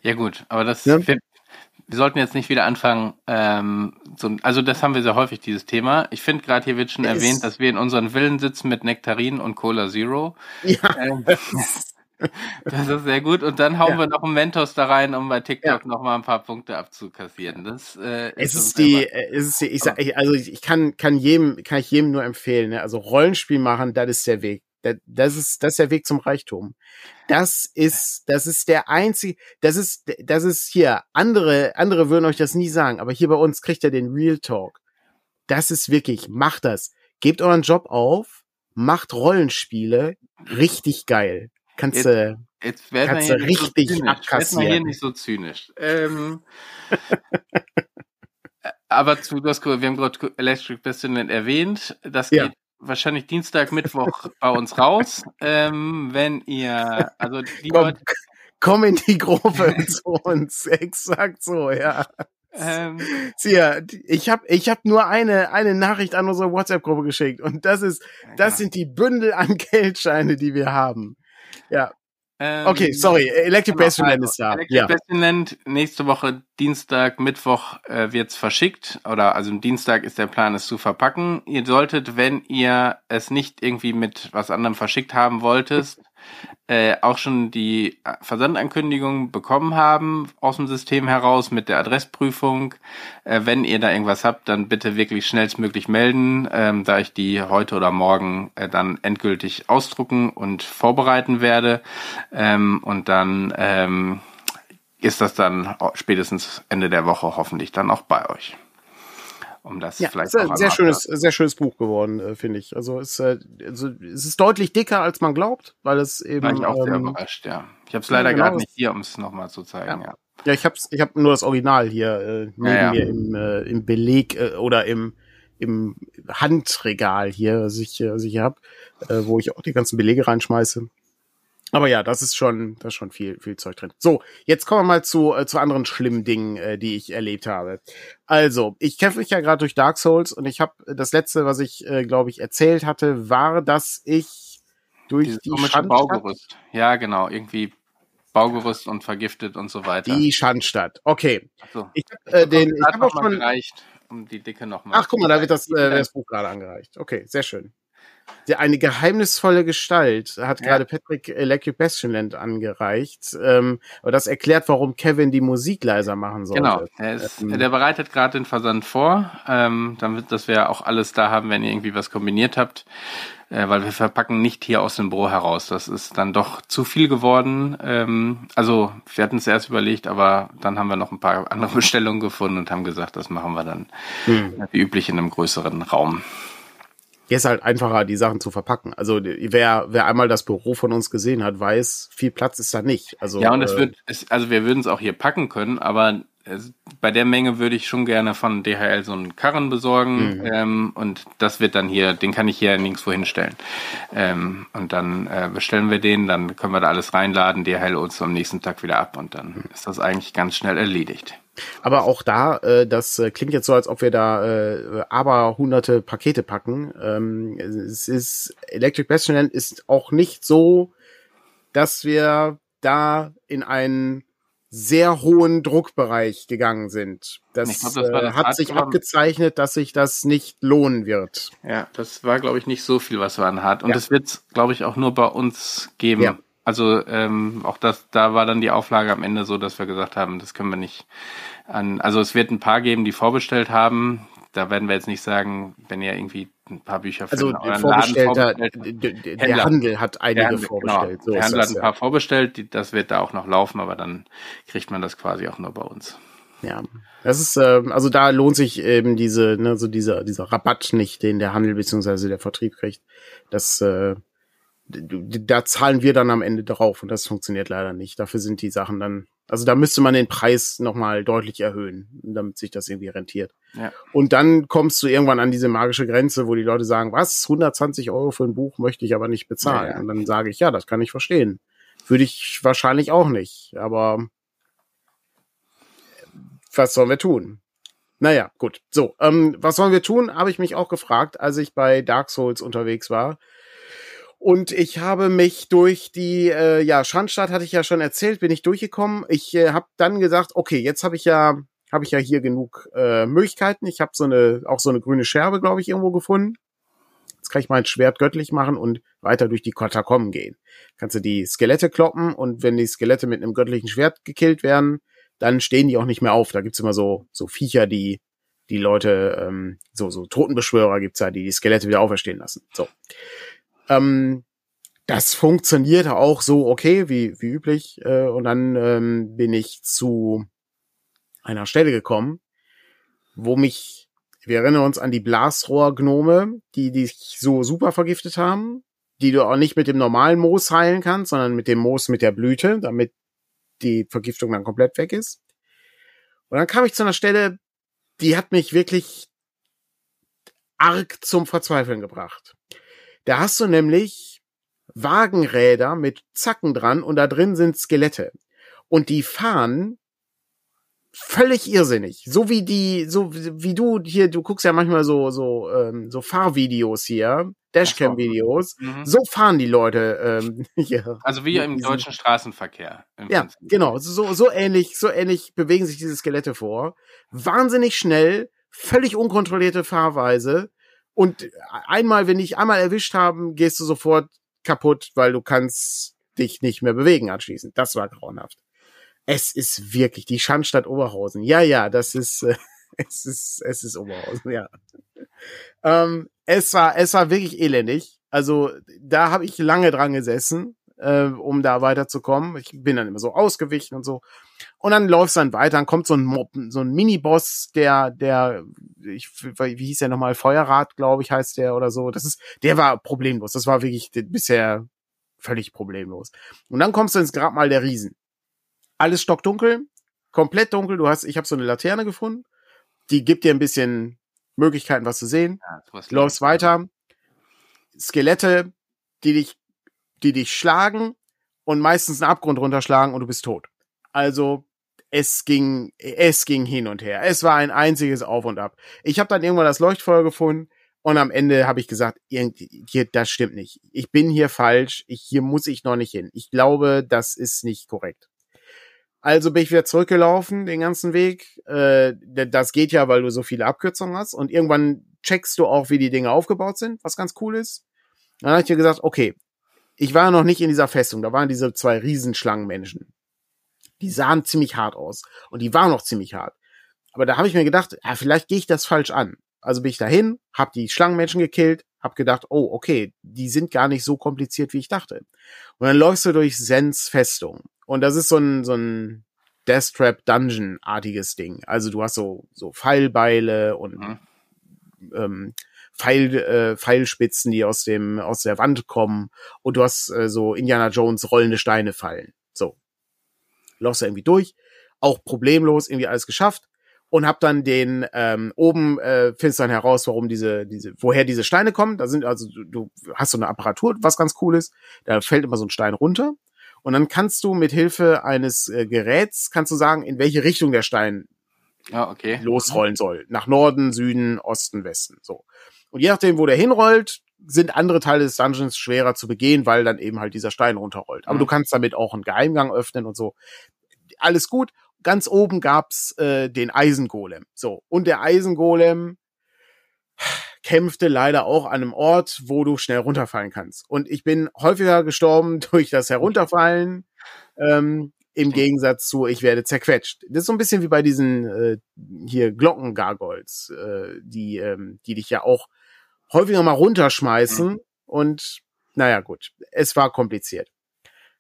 Ja gut, aber das, ja? wir, wir, sollten jetzt nicht wieder anfangen, ähm, so, also das haben wir sehr häufig, dieses Thema. Ich finde gerade hier wird schon es erwähnt, dass wir in unseren Villen sitzen mit Nektarin und Cola Zero. Ja, ähm, Das ist sehr gut. Und dann hauen ja. wir noch einen Mentos da rein, um bei TikTok ja. noch mal ein paar Punkte abzukassieren. Das äh, ist es ist die, äh, es ist die, ich sag, ich, also ich kann kann jedem kann ich jedem nur empfehlen. Ne? Also Rollenspiel machen, das ist der Weg. Das, das ist das ist der Weg zum Reichtum. Das ist das ist der einzige. Das ist das ist hier. Andere andere würden euch das nie sagen, aber hier bei uns kriegt ihr den Real Talk. Das ist wirklich. Macht das. Gebt euren Job auf. Macht Rollenspiele richtig geil. Kannst du jetzt, jetzt kannst du richtig so abkassieren. Jetzt hier nicht so zynisch. Ähm, aber zu, das, wir haben gerade Electric Bastion erwähnt. Das ja. geht wahrscheinlich Dienstag, Mittwoch bei uns raus. Ähm, wenn ihr, also die komm, Leute, komm in die Gruppe zu uns. Exakt so, ja. Ähm, ich habe ich hab nur eine, eine Nachricht an unsere WhatsApp-Gruppe geschickt und das ist, das sind die Bündel an Geldscheine, die wir haben. Ja. Ähm, okay, sorry. Electric genau, Bastionland also, ist da. Electric ja. Bastionland nächste Woche Dienstag, Mittwoch äh, wird's verschickt oder also Dienstag ist der Plan, es zu verpacken. Ihr solltet, wenn ihr es nicht irgendwie mit was anderem verschickt haben wolltet, äh, auch schon die Versandankündigung bekommen haben aus dem System heraus mit der Adressprüfung. Äh, wenn ihr da irgendwas habt, dann bitte wirklich schnellstmöglich melden, ähm, da ich die heute oder morgen äh, dann endgültig ausdrucken und vorbereiten werde. Ähm, und dann ähm, ist das dann spätestens Ende der Woche hoffentlich dann auch bei euch um das ja, vielleicht ist ein sehr schönes, sehr schönes Buch geworden, äh, finde ich. Also es, äh, also es ist deutlich dicker, als man glaubt, weil es eben. War ich auch ähm, sehr überrascht, ja. Ich habe es leider genau, gerade nicht hier, um es nochmal zu zeigen, ja. ja. Ja, ich hab's, ich hab nur das Original hier äh, neben ja, mir im, äh, im Beleg äh, oder im im Handregal hier, was ich, was ich hier hab, äh, wo ich auch die ganzen Belege reinschmeiße. Aber ja, das ist schon, das ist schon viel, viel Zeug drin. So, jetzt kommen wir mal zu, äh, zu anderen schlimmen Dingen, äh, die ich erlebt habe. Also, ich kämpfe mich ja gerade durch Dark Souls und ich habe das letzte, was ich, äh, glaube ich, erzählt hatte, war, dass ich durch Dieses die Schandstadt, Baugerüst. Ja, genau, irgendwie Baugerüst und vergiftet und so weiter. Die Schandstadt. Okay. So. Ich habe äh, den, ich habe auch schon gereicht, um die Dicke nochmal. Ach, guck mal, da wird das, äh, das Buch gerade angereicht. Okay, sehr schön der, eine geheimnisvolle Gestalt hat ja. gerade Patrick Electric Bastionland angereicht. Ähm, aber das erklärt, warum Kevin die Musik leiser machen sollte. Genau, der, ist, ähm, der bereitet gerade den Versand vor, ähm, damit, dass wir auch alles da haben, wenn ihr irgendwie was kombiniert habt. Äh, weil wir verpacken nicht hier aus dem Büro heraus. Das ist dann doch zu viel geworden. Ähm, also wir hatten es erst überlegt, aber dann haben wir noch ein paar andere Bestellungen gefunden und haben gesagt, das machen wir dann hm. wie üblich in einem größeren Raum. Ist halt einfacher, die Sachen zu verpacken. Also wer, wer einmal das Büro von uns gesehen hat, weiß, viel Platz ist da nicht. Also, ja, und es äh, wird, es, also wir würden es auch hier packen können, aber es, bei der Menge würde ich schon gerne von DHL so einen Karren besorgen. Mhm. Ähm, und das wird dann hier, den kann ich hier nirgendwo hinstellen. Ähm, und dann äh, bestellen wir den, dann können wir da alles reinladen, DHL uns am nächsten Tag wieder ab und dann mhm. ist das eigentlich ganz schnell erledigt. Aber auch da, äh, das äh, klingt jetzt so, als ob wir da äh, aber hunderte Pakete packen. Ähm, es ist Electric Bastionland ist auch nicht so, dass wir da in einen sehr hohen Druckbereich gegangen sind. Das, glaub, das, das äh, hat sich abgezeichnet, dass sich das nicht lohnen wird. Ja, das war, glaube ich, nicht so viel, was wir anhat. Und ja. das wird glaube ich, auch nur bei uns geben. Ja. Also ähm, auch das, da war dann die Auflage am Ende so, dass wir gesagt haben, das können wir nicht an. Also es wird ein paar geben, die vorbestellt haben. Da werden wir jetzt nicht sagen, wenn ihr irgendwie ein paar Bücher für also euren Laden vorbestellt. Der Handel hat einige der Handel, genau. vorbestellt. Genau, so der Handel das, hat ein paar ja. vorbestellt, das wird da auch noch laufen, aber dann kriegt man das quasi auch nur bei uns. Ja, das ist äh, also da lohnt sich eben diese ne, so dieser dieser Rabatt nicht, den der Handel beziehungsweise der Vertrieb kriegt. Das äh, da zahlen wir dann am Ende drauf und das funktioniert leider nicht. Dafür sind die Sachen dann, also da müsste man den Preis nochmal deutlich erhöhen, damit sich das irgendwie rentiert. Ja. Und dann kommst du irgendwann an diese magische Grenze, wo die Leute sagen, was, 120 Euro für ein Buch möchte ich aber nicht bezahlen. Ja. Und dann sage ich, ja, das kann ich verstehen. Würde ich wahrscheinlich auch nicht, aber was sollen wir tun? Naja, gut. So, ähm, was sollen wir tun, habe ich mich auch gefragt, als ich bei Dark Souls unterwegs war und ich habe mich durch die, äh, ja, Schandstadt hatte ich ja schon erzählt, bin ich durchgekommen. Ich äh, habe dann gesagt, okay, jetzt habe ich ja, habe ich ja hier genug äh, Möglichkeiten. Ich habe so eine, auch so eine grüne Scherbe, glaube ich, irgendwo gefunden. Jetzt kann ich mein Schwert göttlich machen und weiter durch die Katakomben gehen. Kannst du die Skelette kloppen und wenn die Skelette mit einem göttlichen Schwert gekillt werden, dann stehen die auch nicht mehr auf. Da gibt's immer so, so Viecher, die die Leute, ähm, so, so Totenbeschwörer gibt's ja, die die Skelette wieder auferstehen lassen. So. Ähm, das funktionierte auch so okay, wie, wie üblich. Äh, und dann ähm, bin ich zu einer Stelle gekommen, wo mich, wir erinnern uns an die Blasrohrgnome, die dich so super vergiftet haben, die du auch nicht mit dem normalen Moos heilen kannst, sondern mit dem Moos mit der Blüte, damit die Vergiftung dann komplett weg ist. Und dann kam ich zu einer Stelle, die hat mich wirklich arg zum Verzweifeln gebracht. Da hast du nämlich Wagenräder mit Zacken dran und da drin sind Skelette. Und die fahren völlig irrsinnig. So wie die, so wie du hier, du guckst ja manchmal so, so, ähm, so Fahrvideos hier, Dashcam-Videos. Mhm. So fahren die Leute ähm, hier. Also wie im deutschen Straßenverkehr. Ja, Prinzip. genau. So, so ähnlich, so ähnlich bewegen sich diese Skelette vor. Wahnsinnig schnell, völlig unkontrollierte Fahrweise. Und einmal, wenn dich einmal erwischt haben, gehst du sofort kaputt, weil du kannst dich nicht mehr bewegen anschließend. Das war grauenhaft. Es ist wirklich die Schandstadt Oberhausen. Ja, ja, das ist, äh, es ist, es ist Oberhausen, ja. Ähm, es war, es war wirklich elendig. Also da habe ich lange dran gesessen äh, um da weiterzukommen. Ich bin dann immer so ausgewichen und so. Und dann läuft's dann weiter, dann kommt so ein Mob, so ein Miniboss, der, der, ich, wie hieß der nochmal, Feuerrad, glaube ich, heißt der oder so. Das ist, der war problemlos. Das war wirklich bisher völlig problemlos. Und dann kommst du ins Grabmal der Riesen. Alles stockdunkel, komplett dunkel. Du hast, ich habe so eine Laterne gefunden, die gibt dir ein bisschen Möglichkeiten, was zu sehen. Ja, läufst weiter. Skelette, die dich, die dich schlagen und meistens einen Abgrund runterschlagen und du bist tot. Also es ging, es ging hin und her. Es war ein einziges Auf und Ab. Ich habe dann irgendwann das Leuchtfeuer gefunden und am Ende habe ich gesagt, hier, das stimmt nicht. Ich bin hier falsch. Ich, hier muss ich noch nicht hin. Ich glaube, das ist nicht korrekt. Also bin ich wieder zurückgelaufen, den ganzen Weg. Äh, das geht ja, weil du so viele Abkürzungen hast. Und irgendwann checkst du auch, wie die Dinge aufgebaut sind, was ganz cool ist. Dann habe ich dir gesagt, okay, ich war noch nicht in dieser Festung. Da waren diese zwei Riesenschlangenmenschen. Die sahen ziemlich hart aus. Und die waren noch ziemlich hart. Aber da habe ich mir gedacht, ja, vielleicht gehe ich das falsch an. Also bin ich dahin, hab die Schlangenmenschen gekillt, hab gedacht, oh, okay, die sind gar nicht so kompliziert, wie ich dachte. Und dann läufst du durch Sens Festung. Und das ist so ein, so ein Death Trap Dungeon artiges Ding. Also du hast so, so Pfeilbeile und mhm. ähm, Pfeil, äh, Pfeilspitzen, die aus dem, aus der Wand kommen. Und du hast äh, so Indiana Jones rollende Steine fallen. So. Läufst du irgendwie durch. Auch problemlos irgendwie alles geschafft und hab dann den ähm, oben äh, findest dann heraus, warum diese diese woher diese Steine kommen. Da sind also du, du hast so eine Apparatur, was ganz cool ist. Da fällt immer so ein Stein runter und dann kannst du mit Hilfe eines äh, Geräts, kannst du sagen, in welche Richtung der Stein ah, okay. losrollen soll. Nach Norden, Süden, Osten, Westen. So. Und je nachdem, wo der hinrollt, sind andere Teile des Dungeons schwerer zu begehen, weil dann eben halt dieser Stein runterrollt. Aber mhm. du kannst damit auch einen Geheimgang öffnen und so. Alles gut. Ganz oben gab's äh, den Eisengolem. So. Und der Eisengolem kämpfte leider auch an einem Ort, wo du schnell runterfallen kannst. Und ich bin häufiger gestorben durch das Herunterfallen, ähm, im Gegensatz zu ich werde zerquetscht. Das ist so ein bisschen wie bei diesen äh, hier Glockengargols, äh, die, ähm, die dich ja auch häufiger mal runterschmeißen. Mhm. Und naja, gut, es war kompliziert.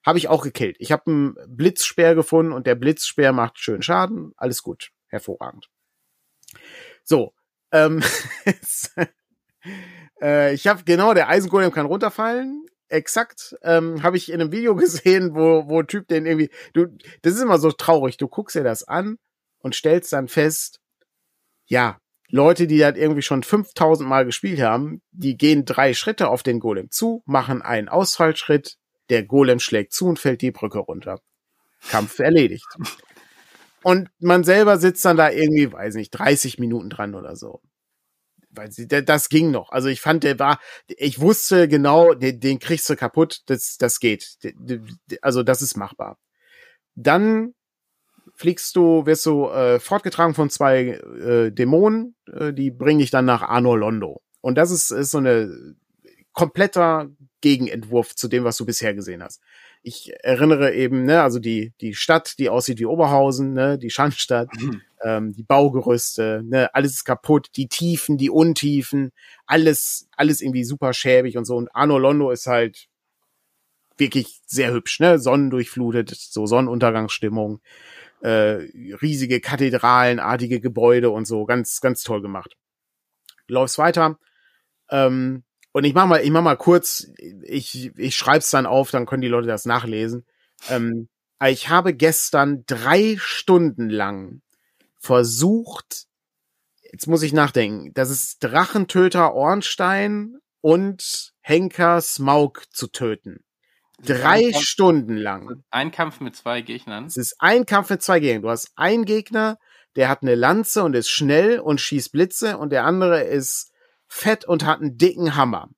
Habe ich auch gekillt. Ich habe einen Blitzspeer gefunden und der Blitzspeer macht schön Schaden. Alles gut. Hervorragend. So, ähm, äh, ich habe genau, der Eisengolem kann runterfallen. Exakt, ähm, habe ich in einem Video gesehen, wo wo Typ den irgendwie, du, das ist immer so traurig. Du guckst dir das an und stellst dann fest, ja, Leute, die das irgendwie schon 5000 Mal gespielt haben, die gehen drei Schritte auf den Golem zu, machen einen Ausfallschritt, der Golem schlägt zu und fällt die Brücke runter. Kampf erledigt. Und man selber sitzt dann da irgendwie, weiß nicht, 30 Minuten dran oder so. Weil das ging noch. Also ich fand, der war, ich wusste genau, den, den kriegst du kaputt, das, das geht. Also das ist machbar. Dann fliegst du, wirst du äh, fortgetragen von zwei äh, Dämonen, äh, die bringen dich dann nach Arnor Londo. Und das ist, ist so eine kompletter Gegenentwurf zu dem, was du bisher gesehen hast ich erinnere eben, ne, also die, die Stadt, die aussieht wie Oberhausen, ne, die Schandstadt, mhm. ähm, die Baugerüste, ne, alles ist kaputt, die Tiefen, die Untiefen, alles, alles irgendwie super schäbig und so. Und Arno Londo ist halt wirklich sehr hübsch, ne, sonnendurchflutet, so Sonnenuntergangsstimmung, äh, riesige kathedralenartige Gebäude und so, ganz, ganz toll gemacht. Läufst weiter, ähm, und ich mach mal, ich mach mal kurz, ich, ich schreib's dann auf, dann können die Leute das nachlesen. Ähm, ich habe gestern drei Stunden lang versucht, jetzt muss ich nachdenken, das ist Drachentöter Ornstein und Henker Smaug zu töten. Drei ein Stunden lang. Ein Kampf mit zwei Gegnern. Es ist ein Kampf mit zwei Gegnern. Du hast einen Gegner, der hat eine Lanze und ist schnell und schießt Blitze und der andere ist fett und hat einen dicken Hammer.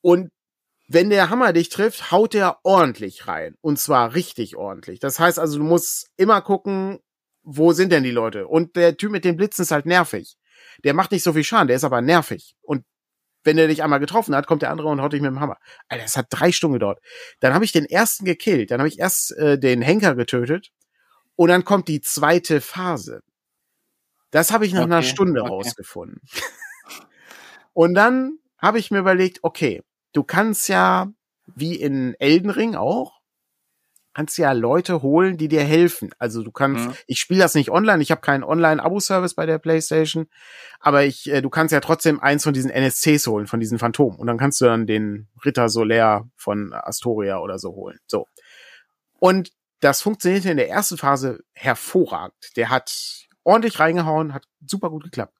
Und wenn der Hammer dich trifft, haut der ordentlich rein. Und zwar richtig ordentlich. Das heißt also, du musst immer gucken, wo sind denn die Leute? Und der Typ mit den Blitzen ist halt nervig. Der macht nicht so viel Schaden, der ist aber nervig. Und wenn er dich einmal getroffen hat, kommt der andere und haut dich mit dem Hammer. Alter, das hat drei Stunden gedauert. Dann habe ich den ersten gekillt. Dann habe ich erst äh, den Henker getötet. Und dann kommt die zweite Phase. Das habe ich nach okay, einer Stunde okay. rausgefunden. Und dann habe ich mir überlegt, okay, du kannst ja, wie in Elden Ring auch, kannst ja Leute holen, die dir helfen. Also du kannst, mhm. ich spiele das nicht online, ich habe keinen Online-Abo-Service bei der PlayStation, aber ich, äh, du kannst ja trotzdem eins von diesen NSCs holen, von diesen Phantomen. Und dann kannst du dann den Ritter Solaire von Astoria oder so holen. So. Und das funktionierte in der ersten Phase hervorragend. Der hat ordentlich reingehauen, hat super gut geklappt.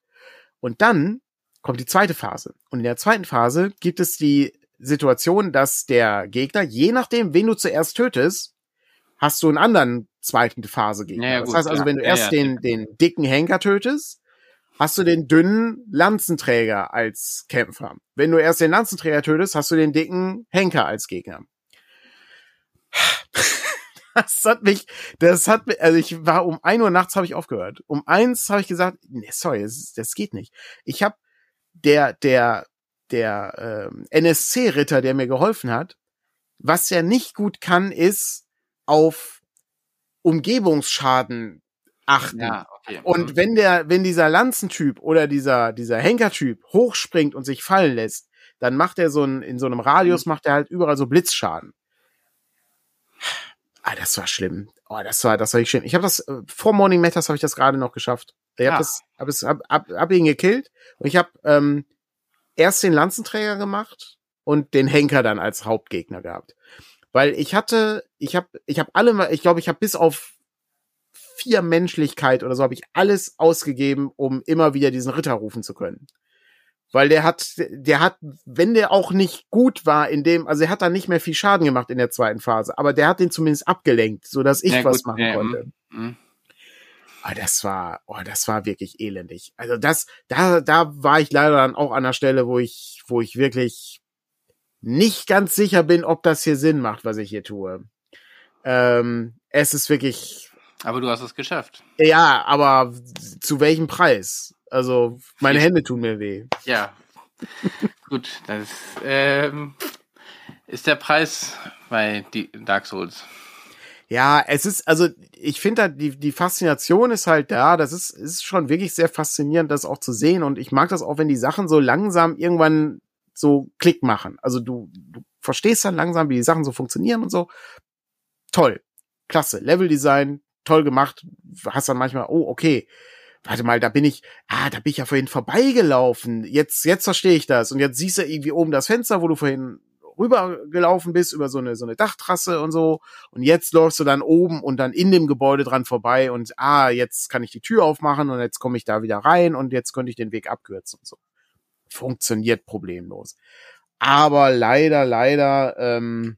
Und dann kommt die zweite Phase. Und in der zweiten Phase gibt es die Situation, dass der Gegner, je nachdem, wen du zuerst tötest, hast du einen anderen zweiten Phase Gegner. Ja, ja, das heißt also, wenn du erst den, den dicken Henker tötest, hast du den dünnen Lanzenträger als Kämpfer. Wenn du erst den Lanzenträger tötest, hast du den dicken Henker als Gegner. Das hat mich, das hat mich, also ich war um ein Uhr nachts habe ich aufgehört. Um eins habe ich gesagt, nee, sorry, das, das geht nicht. Ich habe der, der, der ähm, NSC-Ritter, der mir geholfen hat, was er nicht gut kann, ist auf Umgebungsschaden achten. Ja, okay. Und mhm. wenn der, wenn dieser Lanzentyp oder dieser, dieser Henkertyp hochspringt und sich fallen lässt, dann macht er so ein, in so einem Radius mhm. macht er halt überall so Blitzschaden. Ah, das war schlimm. Oh, das war, das war ich schlimm. Ich habe das äh, vor Morning Matters habe ich das gerade noch geschafft. Ich habe ah. das, hab es, hab, hab, hab ihn gekillt und ich habe ähm, erst den Lanzenträger gemacht und den Henker dann als Hauptgegner gehabt. Weil ich hatte, ich habe, ich habe alle, ich glaube, ich habe bis auf vier Menschlichkeit oder so habe ich alles ausgegeben, um immer wieder diesen Ritter rufen zu können. Weil der hat, der hat, wenn der auch nicht gut war in dem, also er hat da nicht mehr viel Schaden gemacht in der zweiten Phase, aber der hat den zumindest abgelenkt, so dass ich ja, was gut, machen ja, konnte. Mhm. Oh, das war, oh, das war wirklich elendig. Also das, da, da war ich leider dann auch an der Stelle, wo ich, wo ich wirklich nicht ganz sicher bin, ob das hier Sinn macht, was ich hier tue. Ähm, es ist wirklich. Aber du hast es geschafft. Ja, aber zu welchem Preis? Also meine Hände tun mir weh. Ja. Gut, das ähm, ist der Preis bei Dark Souls. Ja, es ist, also ich finde da, die, die Faszination ist halt da. Das ist, ist schon wirklich sehr faszinierend, das auch zu sehen. Und ich mag das auch, wenn die Sachen so langsam irgendwann so Klick machen. Also du, du verstehst dann langsam, wie die Sachen so funktionieren und so. Toll. Klasse. Leveldesign, toll gemacht. Hast dann manchmal, oh, okay. Warte mal, da bin ich, ah, da bin ich ja vorhin vorbeigelaufen. Jetzt, jetzt verstehe ich das. Und jetzt siehst du irgendwie oben das Fenster, wo du vorhin rübergelaufen bist über so eine, so eine Dachtrasse und so. Und jetzt läufst du dann oben und dann in dem Gebäude dran vorbei und ah, jetzt kann ich die Tür aufmachen und jetzt komme ich da wieder rein und jetzt könnte ich den Weg abkürzen und so. Funktioniert problemlos. Aber leider, leider, ähm,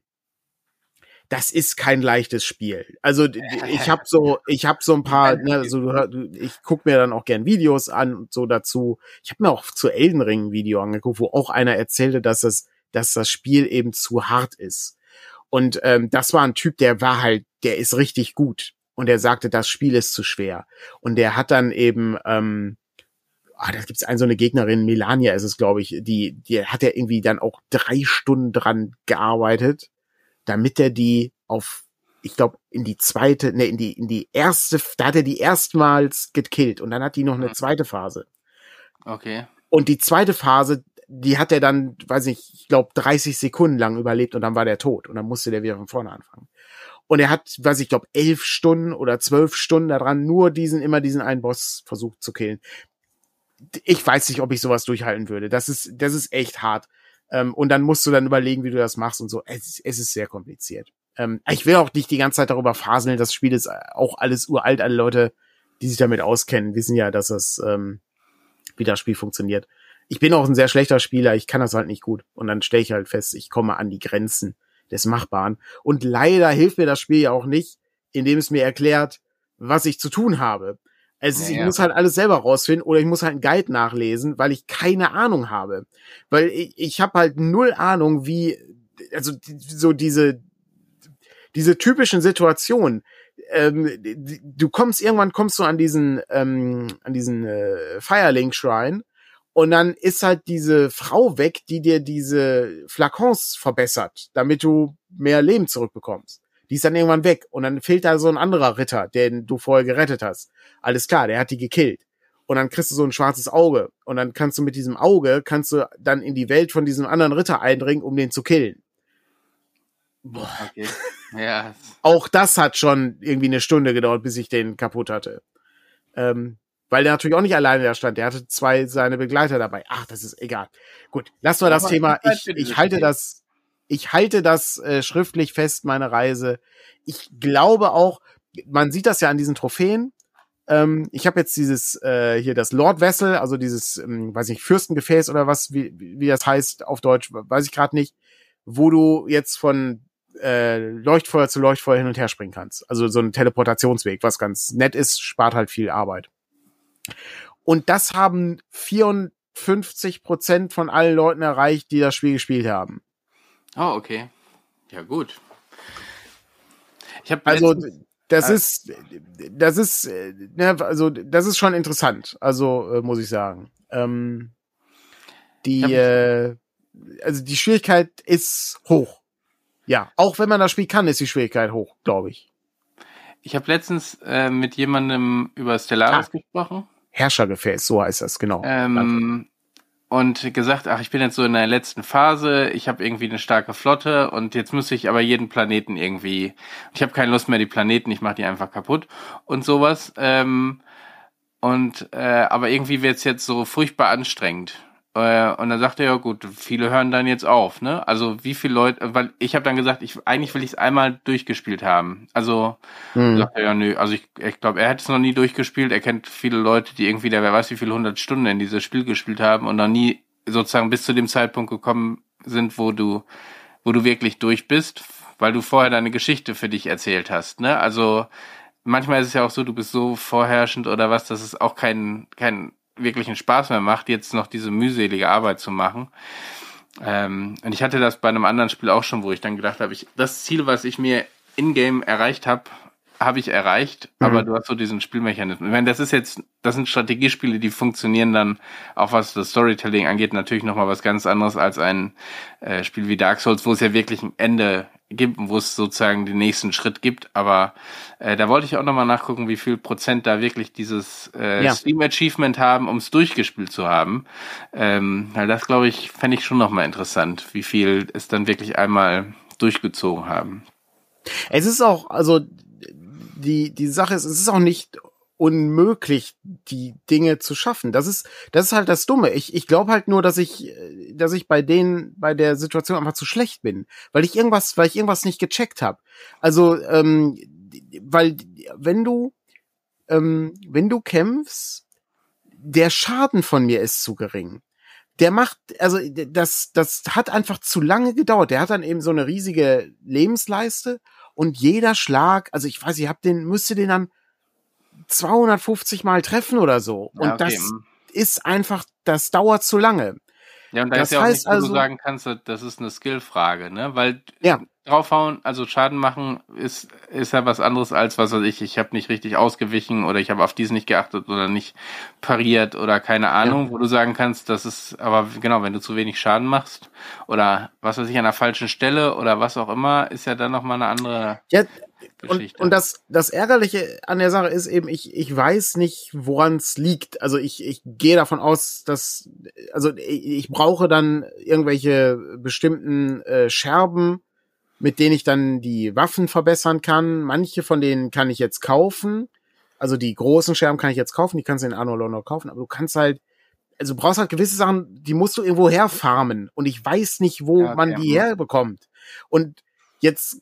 das ist kein leichtes Spiel. Also ich habe so, ich habe so ein paar, ne, so, ich guck mir dann auch gern Videos an und so dazu. Ich habe mir auch zu Elden Ring ein Video angeguckt, wo auch einer erzählte, dass es dass das Spiel eben zu hart ist. Und ähm, das war ein Typ, der war halt, der ist richtig gut. Und er sagte, das Spiel ist zu schwer. Und der hat dann eben, ähm, ah, da gibt's eine so eine Gegnerin, Melania ist es, glaube ich, die, die hat er irgendwie dann auch drei Stunden dran gearbeitet, damit er die auf, ich glaube, in die zweite, ne, in die, in die erste, da hat er die erstmals gekillt und dann hat die noch eine mhm. zweite Phase. Okay. Und die zweite Phase, die hat er dann, weiß nicht, ich glaube 30 Sekunden lang überlebt und dann war der tot und dann musste der wieder von vorne anfangen. Und er hat, weiß ich glaube, elf Stunden oder zwölf Stunden daran nur diesen, immer diesen einen Boss versucht zu killen. Ich weiß nicht, ob ich sowas durchhalten würde. Das ist, das ist echt hart. Ähm, und dann musst du dann überlegen, wie du das machst und so. Es, es ist sehr kompliziert. Ähm, ich will auch nicht die ganze Zeit darüber faseln. Das Spiel ist auch alles uralt. Alle Leute, die sich damit auskennen, wissen ja, dass das, ähm, wie das Spiel funktioniert ich bin auch ein sehr schlechter Spieler, ich kann das halt nicht gut. Und dann stelle ich halt fest, ich komme an die Grenzen des Machbaren. Und leider hilft mir das Spiel ja auch nicht, indem es mir erklärt, was ich zu tun habe. Also ja, ich muss halt alles selber rausfinden oder ich muss halt einen Guide nachlesen, weil ich keine Ahnung habe. Weil ich, ich habe halt null Ahnung, wie, also so diese, diese typischen Situationen. Ähm, du kommst irgendwann kommst du an diesen ähm, an diesen äh, Firelink Shrine und dann ist halt diese Frau weg, die dir diese Flakons verbessert, damit du mehr Leben zurückbekommst. Die ist dann irgendwann weg. Und dann fehlt da so ein anderer Ritter, den du vorher gerettet hast. Alles klar, der hat die gekillt. Und dann kriegst du so ein schwarzes Auge. Und dann kannst du mit diesem Auge, kannst du dann in die Welt von diesem anderen Ritter eindringen, um den zu killen. Boah. Okay. Ja. Auch das hat schon irgendwie eine Stunde gedauert, bis ich den kaputt hatte. Ähm, weil der natürlich auch nicht alleine da stand. Der hatte zwei seine Begleiter dabei. Ach, das ist egal. Gut, lassen wir das Thema. Ich, ich halte das. Ich halte das äh, schriftlich fest, meine Reise. Ich glaube auch, man sieht das ja an diesen Trophäen. Ähm, ich habe jetzt dieses äh, hier das Lord Vessel, also dieses, ähm, weiß ich, Fürstengefäß oder was, wie, wie das heißt auf Deutsch, weiß ich gerade nicht, wo du jetzt von äh, Leuchtfeuer zu Leuchtfeuer hin und her springen kannst. Also so ein Teleportationsweg, was ganz nett ist, spart halt viel Arbeit. Und das haben 54 Prozent von allen Leuten erreicht, die das Spiel gespielt haben. Oh, okay. Ja, gut. Ich habe also das äh, ist das ist ne, also das ist schon interessant. Also äh, muss ich sagen. Ähm, die äh, also die Schwierigkeit ist hoch. Ja, auch wenn man das Spiel kann, ist die Schwierigkeit hoch, glaube ich. Ich habe letztens äh, mit jemandem über Stellaris ah, gesprochen. Herrschergefäß, so heißt das, genau. Ähm, und gesagt, ach, ich bin jetzt so in der letzten Phase, ich habe irgendwie eine starke Flotte und jetzt müsste ich aber jeden Planeten irgendwie, ich habe keine Lust mehr die Planeten, ich mache die einfach kaputt und sowas. Ähm, und äh, aber irgendwie wird's jetzt so furchtbar anstrengend. Äh, und dann sagt er ja gut, viele hören dann jetzt auf, ne? Also wie viele Leute, weil ich habe dann gesagt, ich eigentlich will ich es einmal durchgespielt haben. Also hm. sagt er ja nö, also ich, ich glaube, er hätte es noch nie durchgespielt. Er kennt viele Leute, die irgendwie, der wer weiß wie viele hundert Stunden in dieses Spiel gespielt haben und noch nie sozusagen bis zu dem Zeitpunkt gekommen sind, wo du, wo du wirklich durch bist, weil du vorher deine Geschichte für dich erzählt hast, ne? Also manchmal ist es ja auch so, du bist so vorherrschend oder was, dass es auch kein, kein wirklichen Spaß mehr macht, jetzt noch diese mühselige Arbeit zu machen. Ähm, und ich hatte das bei einem anderen Spiel auch schon, wo ich dann gedacht habe, ich, das Ziel, was ich mir in-game erreicht habe, habe ich erreicht, mhm. aber du hast so diesen Spielmechanismus. Ich meine, das ist jetzt, das sind Strategiespiele, die funktionieren dann, auch was das Storytelling angeht, natürlich nochmal was ganz anderes als ein äh, Spiel wie Dark Souls, wo es ja wirklich ein Ende gibt, wo es sozusagen den nächsten Schritt gibt. Aber äh, da wollte ich auch nochmal nachgucken, wie viel Prozent da wirklich dieses äh, ja. Steam Achievement haben, um es durchgespielt zu haben. Ähm, weil das, glaube ich, fände ich schon nochmal interessant, wie viel es dann wirklich einmal durchgezogen haben. Es ist auch, also die, die Sache ist, es ist auch nicht unmöglich, die Dinge zu schaffen. Das ist, das ist halt das Dumme. Ich, ich glaube halt nur, dass ich, dass ich bei denen, bei der Situation einfach zu schlecht bin, weil ich irgendwas, weil ich irgendwas nicht gecheckt habe. Also, ähm, weil wenn du, ähm, wenn du kämpfst, der Schaden von mir ist zu gering. Der macht, also das, das hat einfach zu lange gedauert. Der hat dann eben so eine riesige Lebensleiste und jeder Schlag, also ich weiß, ich hab den, müsste den dann 250 Mal treffen oder so. Und ja, okay. das ist einfach, das dauert zu lange. Ja, und da das ist ja auch nicht, wo also, du sagen kannst, das ist eine Skillfrage, ne? Weil ja. Draufhauen, also Schaden machen, ist, ist ja was anderes als, was weiß ich, ich habe nicht richtig ausgewichen oder ich habe auf dies nicht geachtet oder nicht pariert oder keine Ahnung, ja. wo du sagen kannst, das ist, aber genau, wenn du zu wenig Schaden machst oder was weiß ich, an der falschen Stelle oder was auch immer, ist ja dann nochmal eine andere. Ja, und, und das, das Ärgerliche an der Sache ist eben, ich, ich weiß nicht, woran es liegt. Also ich, ich gehe davon aus, dass, also ich, ich brauche dann irgendwelche bestimmten äh, Scherben, mit denen ich dann die Waffen verbessern kann. Manche von denen kann ich jetzt kaufen. Also die großen Scherben kann ich jetzt kaufen, die kannst du in Anno Lono kaufen, aber du kannst halt, also du brauchst halt gewisse Sachen, die musst du irgendwo herfarmen. Und ich weiß nicht, wo ja, man die herbekommt. Und jetzt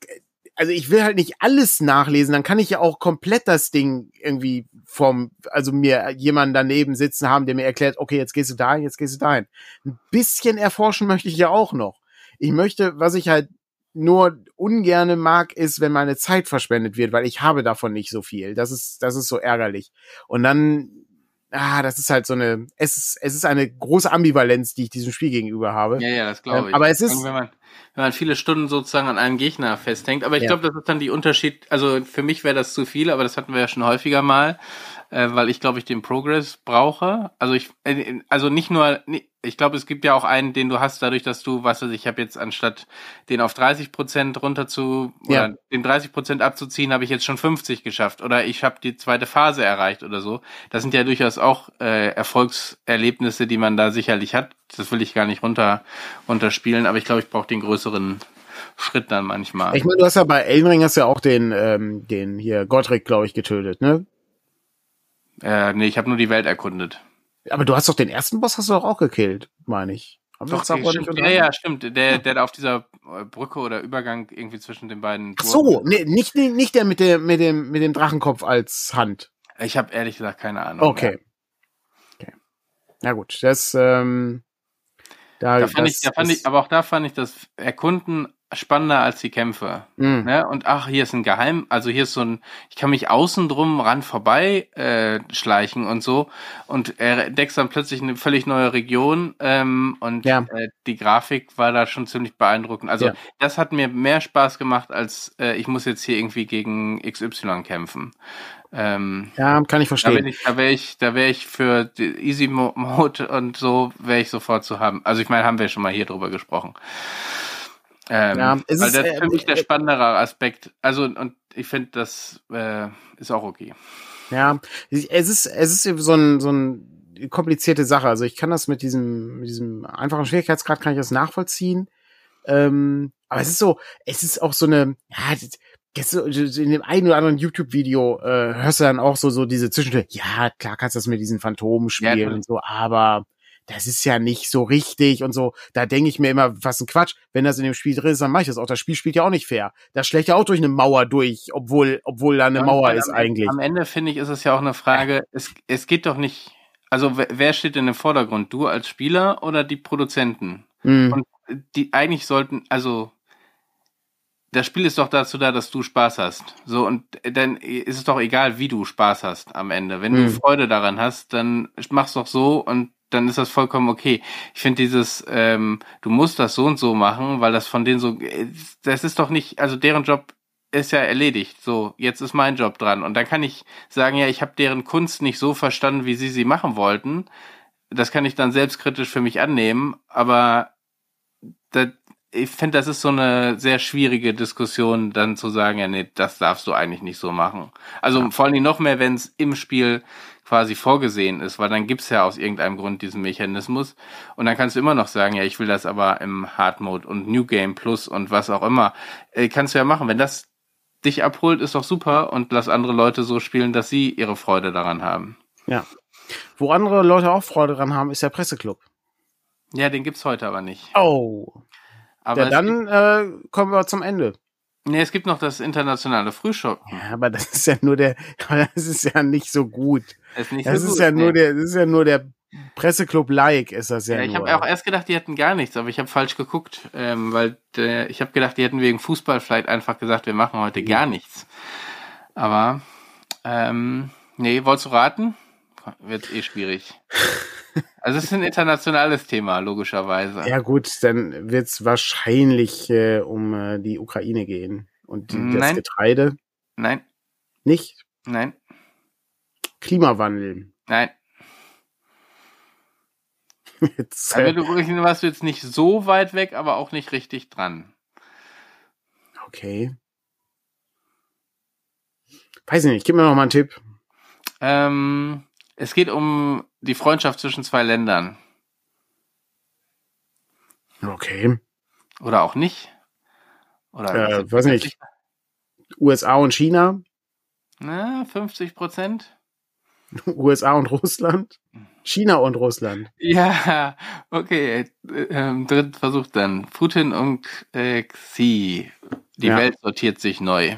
also ich will halt nicht alles nachlesen, dann kann ich ja auch komplett das Ding irgendwie vom, also mir jemanden daneben sitzen haben, der mir erklärt, okay, jetzt gehst du dahin, jetzt gehst du dahin. Ein bisschen erforschen möchte ich ja auch noch. Ich möchte, was ich halt nur ungerne mag, ist, wenn meine Zeit verschwendet wird, weil ich habe davon nicht so viel. Das ist, das ist so ärgerlich. Und dann ah, das ist halt so eine, es ist, es ist eine große Ambivalenz, die ich diesem Spiel gegenüber habe. Ja, ja, das glaube ähm, ich. aber es ist, wenn man, viele Stunden sozusagen an einem Gegner festhängt. Aber ich ja. glaube, das ist dann die Unterschied. Also für mich wäre das zu viel, aber das hatten wir ja schon häufiger mal äh, weil ich glaube ich den Progress brauche. Also ich, äh, also nicht nur, ich glaube es gibt ja auch einen, den du hast dadurch, dass du, was weiß ich, habe jetzt anstatt den auf 30 Prozent runter zu ja. oder den 30 Prozent abzuziehen, habe ich jetzt schon 50 geschafft oder ich habe die zweite Phase erreicht oder so. Das sind ja durchaus auch äh, Erfolgserlebnisse, die man da sicherlich hat. Das will ich gar nicht runter runterspielen, aber ich glaube, ich brauche den größeren Schritt dann manchmal. Ich meine, du hast ja bei Elden Ring hast ja auch den, ähm, den hier Godric, glaube ich, getötet, ne? Äh, nee, ich habe nur die Welt erkundet. Aber du hast doch den ersten Boss hast du doch auch gekillt, meine ich. Haben Doch, uns stimmt, ja, ja, stimmt. Der, der da auf dieser äh, Brücke oder Übergang irgendwie zwischen den beiden. Ach so, nee, nicht, nicht der mit dem, mit dem, mit dem Drachenkopf als Hand. Ich habe ehrlich gesagt keine Ahnung. Okay. okay. Na gut, das, ähm, da, da fand ich, da fand ich, aber auch da fand ich das Erkunden spannender als die Kämpfe. Mhm. Ne? Und ach, hier ist ein Geheim, also hier ist so ein, ich kann mich außen drum ran vorbei äh, schleichen und so. Und er entdeckt dann plötzlich eine völlig neue Region ähm, und ja. äh, die Grafik war da schon ziemlich beeindruckend. Also ja. das hat mir mehr Spaß gemacht, als äh, ich muss jetzt hier irgendwie gegen XY kämpfen. Ähm, ja, kann ich verstehen. Da wäre ich, da wäre ich, ich für Easy Mode und so wäre ich sofort zu haben. Also ich meine, haben wir schon mal hier drüber gesprochen. Ähm, ja, es weil ist, das ist für äh, mich der äh, spannendere Aspekt. Also, und ich finde, das äh, ist auch okay. Ja, es ist, es ist so ein, so ein komplizierte Sache. Also ich kann das mit diesem, mit diesem einfachen Schwierigkeitsgrad kann ich das nachvollziehen. Ähm, aber es ist so, es ist auch so eine, ja, in dem einen oder anderen YouTube-Video äh, hörst du dann auch so, so diese Zwischenstelle, ja, klar kannst du das mit diesen Phantomen spielen ja, und so, aber das ist ja nicht so richtig und so. Da denke ich mir immer, was ein Quatsch. Wenn das in dem Spiel drin ist, dann mache ich das auch. Das Spiel spielt ja auch nicht fair. Das schlägt ja auch durch eine Mauer durch, obwohl, obwohl da eine ja, Mauer ist am eigentlich. Am Ende finde ich, ist es ja auch eine Frage, es, es geht doch nicht, also wer steht in dem Vordergrund? Du als Spieler oder die Produzenten? Mhm. Und die eigentlich sollten, also das Spiel ist doch dazu da, dass du Spaß hast. So, und dann ist es doch egal, wie du Spaß hast am Ende. Wenn mhm. du Freude daran hast, dann mach's doch so und dann ist das vollkommen okay. Ich finde dieses, ähm, du musst das so und so machen, weil das von denen so, das ist doch nicht, also deren Job ist ja erledigt. So, jetzt ist mein Job dran. Und dann kann ich sagen, ja, ich habe deren Kunst nicht so verstanden, wie sie sie machen wollten. Das kann ich dann selbstkritisch für mich annehmen, aber das, ich finde, das ist so eine sehr schwierige Diskussion, dann zu sagen, ja, nee, das darfst du eigentlich nicht so machen. Also ja. vor allem noch mehr, wenn es im Spiel quasi vorgesehen ist, weil dann gibt's ja aus irgendeinem Grund diesen Mechanismus und dann kannst du immer noch sagen, ja, ich will das aber im Hard Mode und New Game Plus und was auch immer. Äh, kannst du ja machen. Wenn das dich abholt, ist doch super und lass andere Leute so spielen, dass sie ihre Freude daran haben. Ja. Wo andere Leute auch Freude daran haben, ist der Presseclub. Ja, den gibt's heute aber nicht. Oh. Aber ja, dann äh, kommen wir zum Ende. Nee, es gibt noch das internationale Frühschoppen. Ja, aber das ist ja nur der, das ist ja nicht so gut. Das ist, nicht das so ist gut, ja nee. nur der, das ist ja nur der Presseclub-like ist das ja. ja ich habe auch erst gedacht, die hätten gar nichts, aber ich habe falsch geguckt, ähm, weil der, ich habe gedacht, die hätten wegen Fußball vielleicht einfach gesagt, wir machen heute gar nichts. Aber ähm, nee, wolltest du raten? Wird eh schwierig. Also es ist ein internationales Thema, logischerweise. Ja gut, dann wird es wahrscheinlich äh, um äh, die Ukraine gehen und die, das Nein. Getreide. Nein. Nicht? Nein. Klimawandel. Nein. Jetzt, also, du warst du jetzt nicht so weit weg, aber auch nicht richtig dran. Okay. Weiß ich nicht, gib mir noch mal einen Tipp. Ähm, es geht um die Freundschaft zwischen zwei Ländern. Okay. Oder auch nicht. Oder äh, weiß nicht. USA und China? Na, 50 Prozent. USA und Russland? China und Russland. Ja, okay. Ähm, dritt Versuch dann. Putin und äh, Xi. Die ja. Welt sortiert sich neu.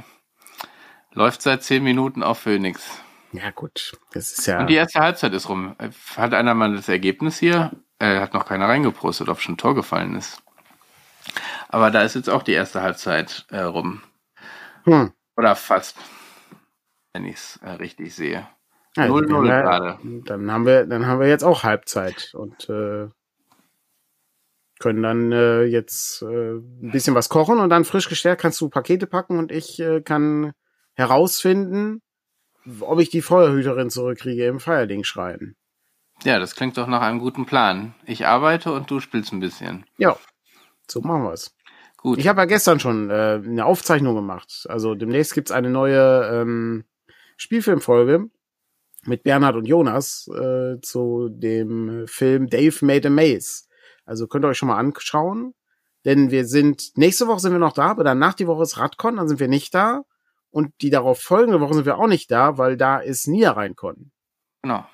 Läuft seit zehn Minuten auf Phoenix. Ja, gut. Das ist ja. Und die erste Halbzeit ist rum. Hat einer mal das Ergebnis hier? Äh, hat noch keiner reingepostet, ob schon ein Tor gefallen ist. Aber da ist jetzt auch die erste Halbzeit äh, rum. Hm. Oder fast. Wenn ich es äh, richtig sehe. 0-0 ja, gerade. Dann haben wir, dann haben wir jetzt auch Halbzeit und äh, können dann äh, jetzt äh, ein bisschen was kochen und dann frisch gestärkt kannst du Pakete packen und ich äh, kann herausfinden, ob ich die Feuerhüterin zurückkriege im Feierling schreien. Ja, das klingt doch nach einem guten Plan. Ich arbeite und du spielst ein bisschen. Ja, so machen wir es. Gut. Ich habe ja gestern schon äh, eine Aufzeichnung gemacht. Also demnächst gibt's eine neue ähm, Spielfilmfolge mit Bernhard und Jonas äh, zu dem Film Dave Made a Maze. Also könnt ihr euch schon mal anschauen. Denn wir sind, nächste Woche sind wir noch da, aber dann nach die Woche ist Radcon, dann sind wir nicht da. Und die darauf folgende Woche sind wir auch nicht da, weil da ist Niederrhein-Con. Genau.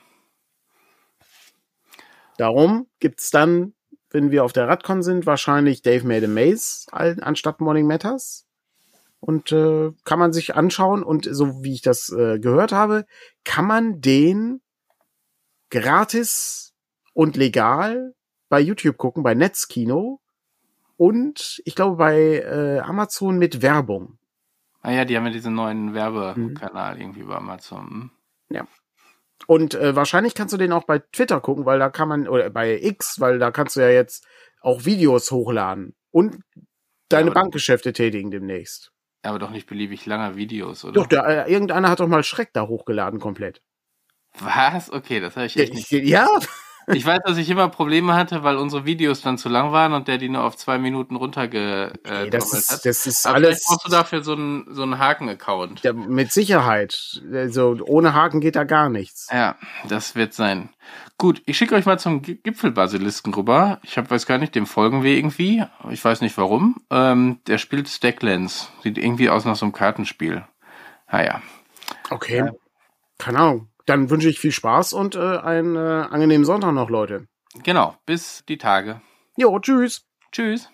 Darum gibt's dann wenn wir auf der Radcon sind, wahrscheinlich Dave Made a Maze anstatt Morning Matters. Und äh, kann man sich anschauen und so wie ich das äh, gehört habe, kann man den gratis und legal bei YouTube gucken, bei Netzkino und ich glaube bei äh, Amazon mit Werbung. Ah ja, die haben ja diesen neuen Werbekanal mhm. irgendwie bei Amazon. Hm. Ja. Und äh, wahrscheinlich kannst du den auch bei Twitter gucken, weil da kann man, oder bei X, weil da kannst du ja jetzt auch Videos hochladen und deine ja, Bankgeschäfte tätigen demnächst. Aber doch nicht beliebig langer Videos, oder? Doch, der, äh, irgendeiner hat doch mal Schreck da hochgeladen komplett. Was? Okay, das habe ich echt nicht. Ja, ich weiß, dass ich immer Probleme hatte, weil unsere Videos dann zu lang waren und der die nur auf zwei Minuten runterge äh, das ist, hat. Das ist Aber alles. brauchst du dafür so einen, so einen Haken-Account. Ja, mit Sicherheit. Also ohne Haken geht da gar nichts. Ja, das wird sein. Gut, ich schicke euch mal zum Gipfelbasilisken rüber. Ich hab, weiß gar nicht, dem folgen wir irgendwie. Ich weiß nicht warum. Ähm, der spielt Stacklands. Sieht irgendwie aus nach so einem Kartenspiel. Naja. Okay. Äh, Keine Ahnung. Dann wünsche ich viel Spaß und äh, einen äh, angenehmen Sonntag noch, Leute. Genau, bis die Tage. Jo, tschüss. Tschüss.